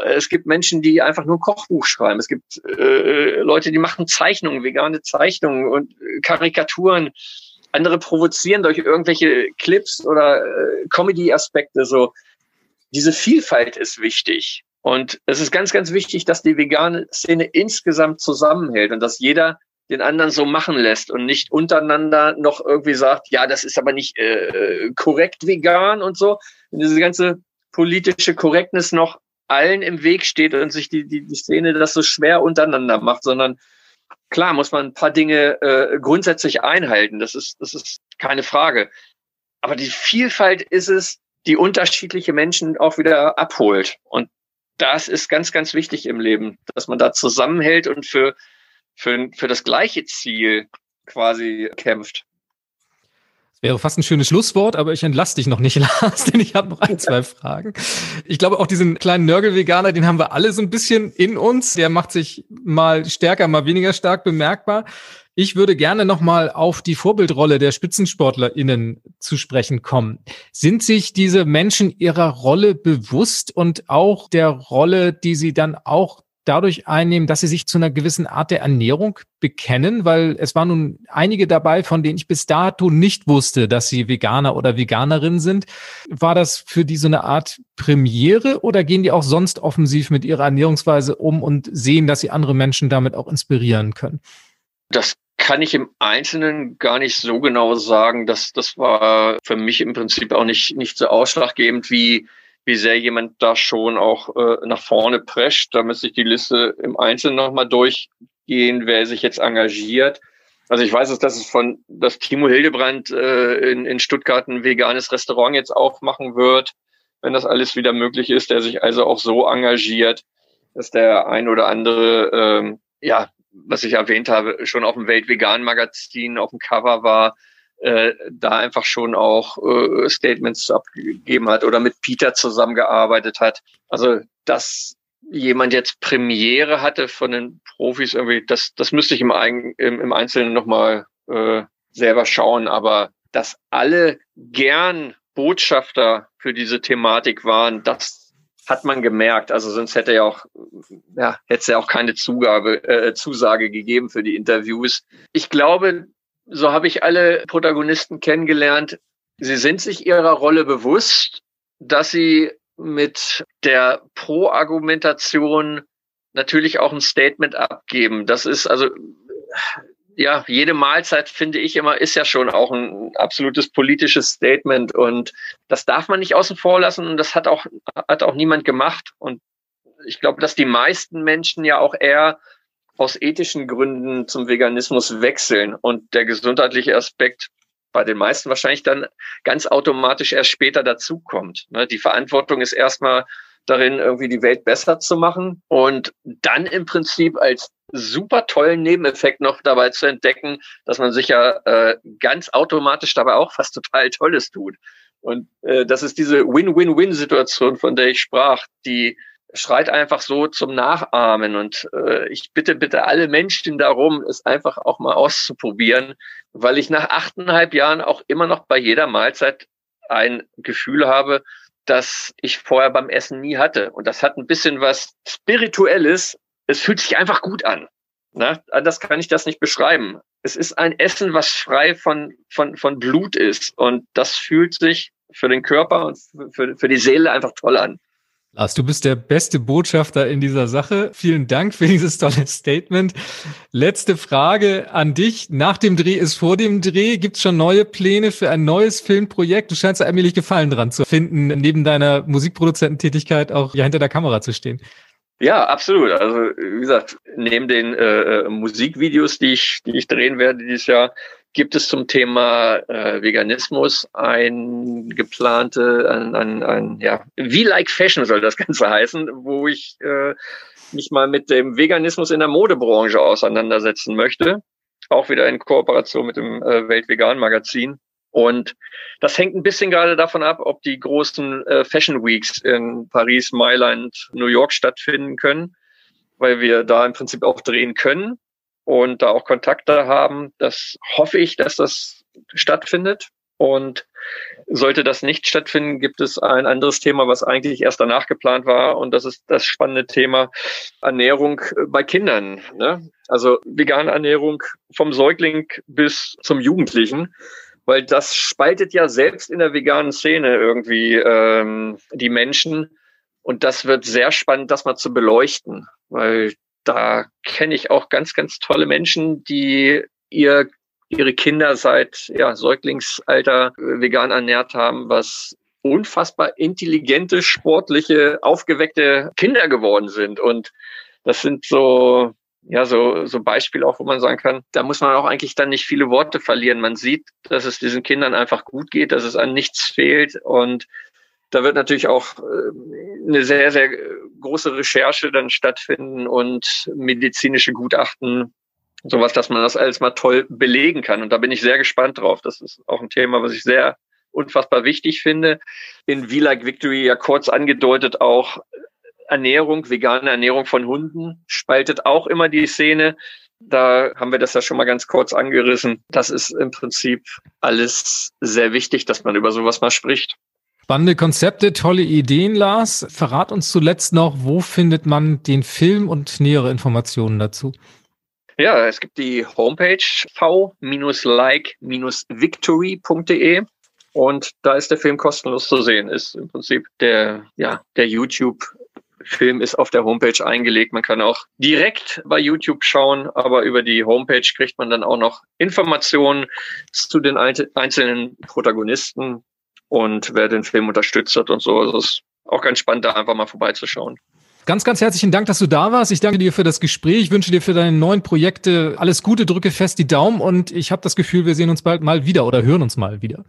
Es gibt Menschen, die einfach nur Kochbuch schreiben. Es gibt äh, Leute, die machen Zeichnungen, vegane Zeichnungen und Karikaturen. Andere provozieren durch irgendwelche Clips oder äh, Comedy-Aspekte so. Diese Vielfalt ist wichtig. Und es ist ganz, ganz wichtig, dass die vegane Szene insgesamt zusammenhält und dass jeder den anderen so machen lässt und nicht untereinander noch irgendwie sagt, ja, das ist aber nicht äh, korrekt vegan und so. Und diese ganze politische Korrektness noch allen im Weg steht und sich die, die, die Szene das so schwer untereinander macht, sondern klar muss man ein paar Dinge äh, grundsätzlich einhalten. Das ist, das ist keine Frage. Aber die Vielfalt ist es, die unterschiedliche Menschen auch wieder abholt. Und das ist ganz, ganz wichtig im Leben, dass man da zusammenhält und für, für, für das gleiche Ziel quasi kämpft. Wäre fast ein schönes Schlusswort, aber ich entlasse dich noch nicht, Lars, denn ich habe noch ein, zwei Fragen. Ich glaube, auch diesen kleinen Nörgel-Veganer, den haben wir alle so ein bisschen in uns. Der macht sich mal stärker, mal weniger stark bemerkbar. Ich würde gerne nochmal auf die Vorbildrolle der SpitzensportlerInnen zu sprechen kommen. Sind sich diese Menschen ihrer Rolle bewusst und auch der Rolle, die sie dann auch dadurch einnehmen, dass sie sich zu einer gewissen Art der Ernährung bekennen, weil es waren nun einige dabei, von denen ich bis dato nicht wusste, dass sie Veganer oder Veganerin sind. War das für die so eine Art Premiere oder gehen die auch sonst offensiv mit ihrer Ernährungsweise um und sehen, dass sie andere Menschen damit auch inspirieren können? Das kann ich im Einzelnen gar nicht so genau sagen. Das, das war für mich im Prinzip auch nicht, nicht so ausschlaggebend wie wie sehr jemand da schon auch äh, nach vorne prescht. Da müsste ich die Liste im Einzelnen nochmal durchgehen, wer sich jetzt engagiert. Also ich weiß es, dass es von, dass Timo Hildebrand äh, in, in Stuttgart ein veganes Restaurant jetzt aufmachen wird, wenn das alles wieder möglich ist, der sich also auch so engagiert, dass der ein oder andere, ähm, ja, was ich erwähnt habe, schon auf dem Weltvegan-Magazin auf dem Cover war, äh, da einfach schon auch äh, Statements abgegeben hat oder mit Peter zusammengearbeitet hat. Also dass jemand jetzt Premiere hatte von den Profis irgendwie, das, das müsste ich im, Eigen, im, im Einzelnen nochmal äh, selber schauen, aber dass alle gern Botschafter für diese Thematik waren, das hat man gemerkt. Also sonst hätte ja auch, ja, hätte es ja auch keine Zugabe, äh, Zusage gegeben für die Interviews. Ich glaube, so habe ich alle Protagonisten kennengelernt. Sie sind sich ihrer Rolle bewusst, dass sie mit der Pro-Argumentation natürlich auch ein Statement abgeben. Das ist also, ja, jede Mahlzeit finde ich immer, ist ja schon auch ein absolutes politisches Statement und das darf man nicht außen vor lassen und das hat auch, hat auch niemand gemacht und ich glaube, dass die meisten Menschen ja auch eher aus ethischen Gründen zum Veganismus wechseln und der gesundheitliche Aspekt bei den meisten wahrscheinlich dann ganz automatisch erst später dazukommt. Ne, die Verantwortung ist erstmal darin, irgendwie die Welt besser zu machen und dann im Prinzip als super tollen Nebeneffekt noch dabei zu entdecken, dass man sich ja äh, ganz automatisch dabei auch was total Tolles tut. Und äh, das ist diese Win-Win-Win-Situation, von der ich sprach, die schreit einfach so zum Nachahmen. Und äh, ich bitte, bitte alle Menschen darum, es einfach auch mal auszuprobieren, weil ich nach achteinhalb Jahren auch immer noch bei jeder Mahlzeit ein Gefühl habe, das ich vorher beim Essen nie hatte. Und das hat ein bisschen was Spirituelles. Es fühlt sich einfach gut an. Na, anders kann ich das nicht beschreiben. Es ist ein Essen, was frei von, von, von Blut ist. Und das fühlt sich für den Körper und für, für die Seele einfach toll an. Lars, du bist der beste Botschafter in dieser Sache. Vielen Dank für dieses tolle Statement. Letzte Frage an dich. Nach dem Dreh ist vor dem Dreh. Gibt es schon neue Pläne für ein neues Filmprojekt? Du scheinst da allmählich Gefallen dran zu finden, neben deiner Musikproduzententätigkeit auch ja hinter der Kamera zu stehen. Ja, absolut. Also wie gesagt, neben den äh, äh Musikvideos, die ich, die ich drehen werde dieses Jahr, gibt es zum Thema äh, Veganismus ein geplante, ein, ein, ein, ja, wie like Fashion soll das Ganze heißen, wo ich äh, mich mal mit dem Veganismus in der Modebranche auseinandersetzen möchte. Auch wieder in Kooperation mit dem äh, Weltvegan Magazin. Und das hängt ein bisschen gerade davon ab, ob die großen äh, Fashion Weeks in Paris, Mailand, New York stattfinden können, weil wir da im Prinzip auch drehen können und da auch Kontakte haben. Das hoffe ich, dass das stattfindet. Und sollte das nicht stattfinden, gibt es ein anderes Thema, was eigentlich erst danach geplant war. Und das ist das spannende Thema Ernährung bei Kindern. Ne? Also vegane Ernährung vom Säugling bis zum Jugendlichen. Weil das spaltet ja selbst in der veganen Szene irgendwie ähm, die Menschen. Und das wird sehr spannend, das mal zu beleuchten. Weil da kenne ich auch ganz, ganz tolle Menschen, die ihr, ihre Kinder seit ja, Säuglingsalter vegan ernährt haben, was unfassbar intelligente, sportliche, aufgeweckte Kinder geworden sind. Und das sind so, ja, so, so Beispiele auch, wo man sagen kann, da muss man auch eigentlich dann nicht viele Worte verlieren. Man sieht, dass es diesen Kindern einfach gut geht, dass es an nichts fehlt und da wird natürlich auch äh, eine sehr, sehr große Recherche dann stattfinden und medizinische Gutachten, sowas, dass man das alles mal toll belegen kann. Und da bin ich sehr gespannt drauf. Das ist auch ein Thema, was ich sehr unfassbar wichtig finde. In We Like Victory ja kurz angedeutet auch Ernährung, vegane Ernährung von Hunden spaltet auch immer die Szene. Da haben wir das ja schon mal ganz kurz angerissen. Das ist im Prinzip alles sehr wichtig, dass man über sowas mal spricht. Spannende Konzepte, tolle Ideen, Lars. Verrat uns zuletzt noch, wo findet man den Film und nähere Informationen dazu? Ja, es gibt die Homepage v-like-victory.de und da ist der Film kostenlos zu sehen. Ist im Prinzip der, ja, der YouTube Film ist auf der Homepage eingelegt. Man kann auch direkt bei YouTube schauen, aber über die Homepage kriegt man dann auch noch Informationen zu den einzelnen Protagonisten, und wer den Film unterstützt hat und so. Also es auch ganz spannend, da einfach mal vorbeizuschauen. Ganz, ganz herzlichen Dank, dass du da warst. Ich danke dir für das Gespräch. Ich wünsche dir für deine neuen Projekte alles Gute, drücke fest die Daumen und ich habe das Gefühl, wir sehen uns bald mal wieder oder hören uns mal wieder.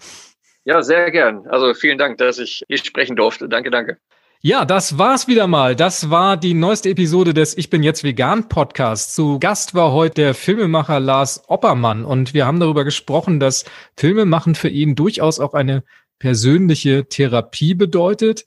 Ja, sehr gern. Also vielen Dank, dass ich hier sprechen durfte. Danke, danke. Ja, das war's wieder mal. Das war die neueste Episode des Ich bin jetzt vegan Podcast. Zu Gast war heute der Filmemacher Lars Oppermann und wir haben darüber gesprochen, dass Filmemachen für ihn durchaus auch eine persönliche Therapie bedeutet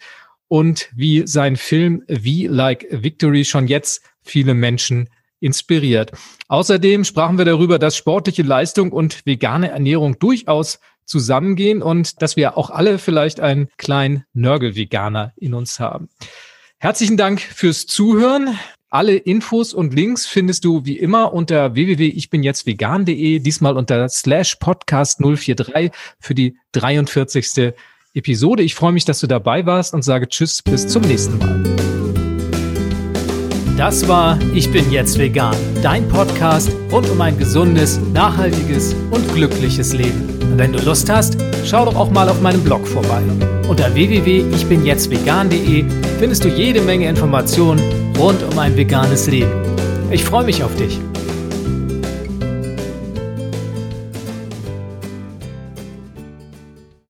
und wie sein Film Wie Like Victory schon jetzt viele Menschen inspiriert. Außerdem sprachen wir darüber, dass sportliche Leistung und vegane Ernährung durchaus zusammengehen und dass wir auch alle vielleicht einen kleinen Nörgel-Veganer in uns haben. Herzlichen Dank fürs Zuhören. Alle Infos und Links findest du wie immer unter www.ichbinjetztvegan.de, diesmal unter slash podcast 043 für die 43. Episode. Ich freue mich, dass du dabei warst und sage Tschüss, bis zum nächsten Mal. Das war Ich bin jetzt vegan, dein Podcast rund um ein gesundes, nachhaltiges und glückliches Leben. Wenn du Lust hast, schau doch auch mal auf meinem Blog vorbei. Unter www.ichbinjetztvegan.de findest du jede Menge Informationen rund um ein veganes Leben. Ich freue mich auf dich.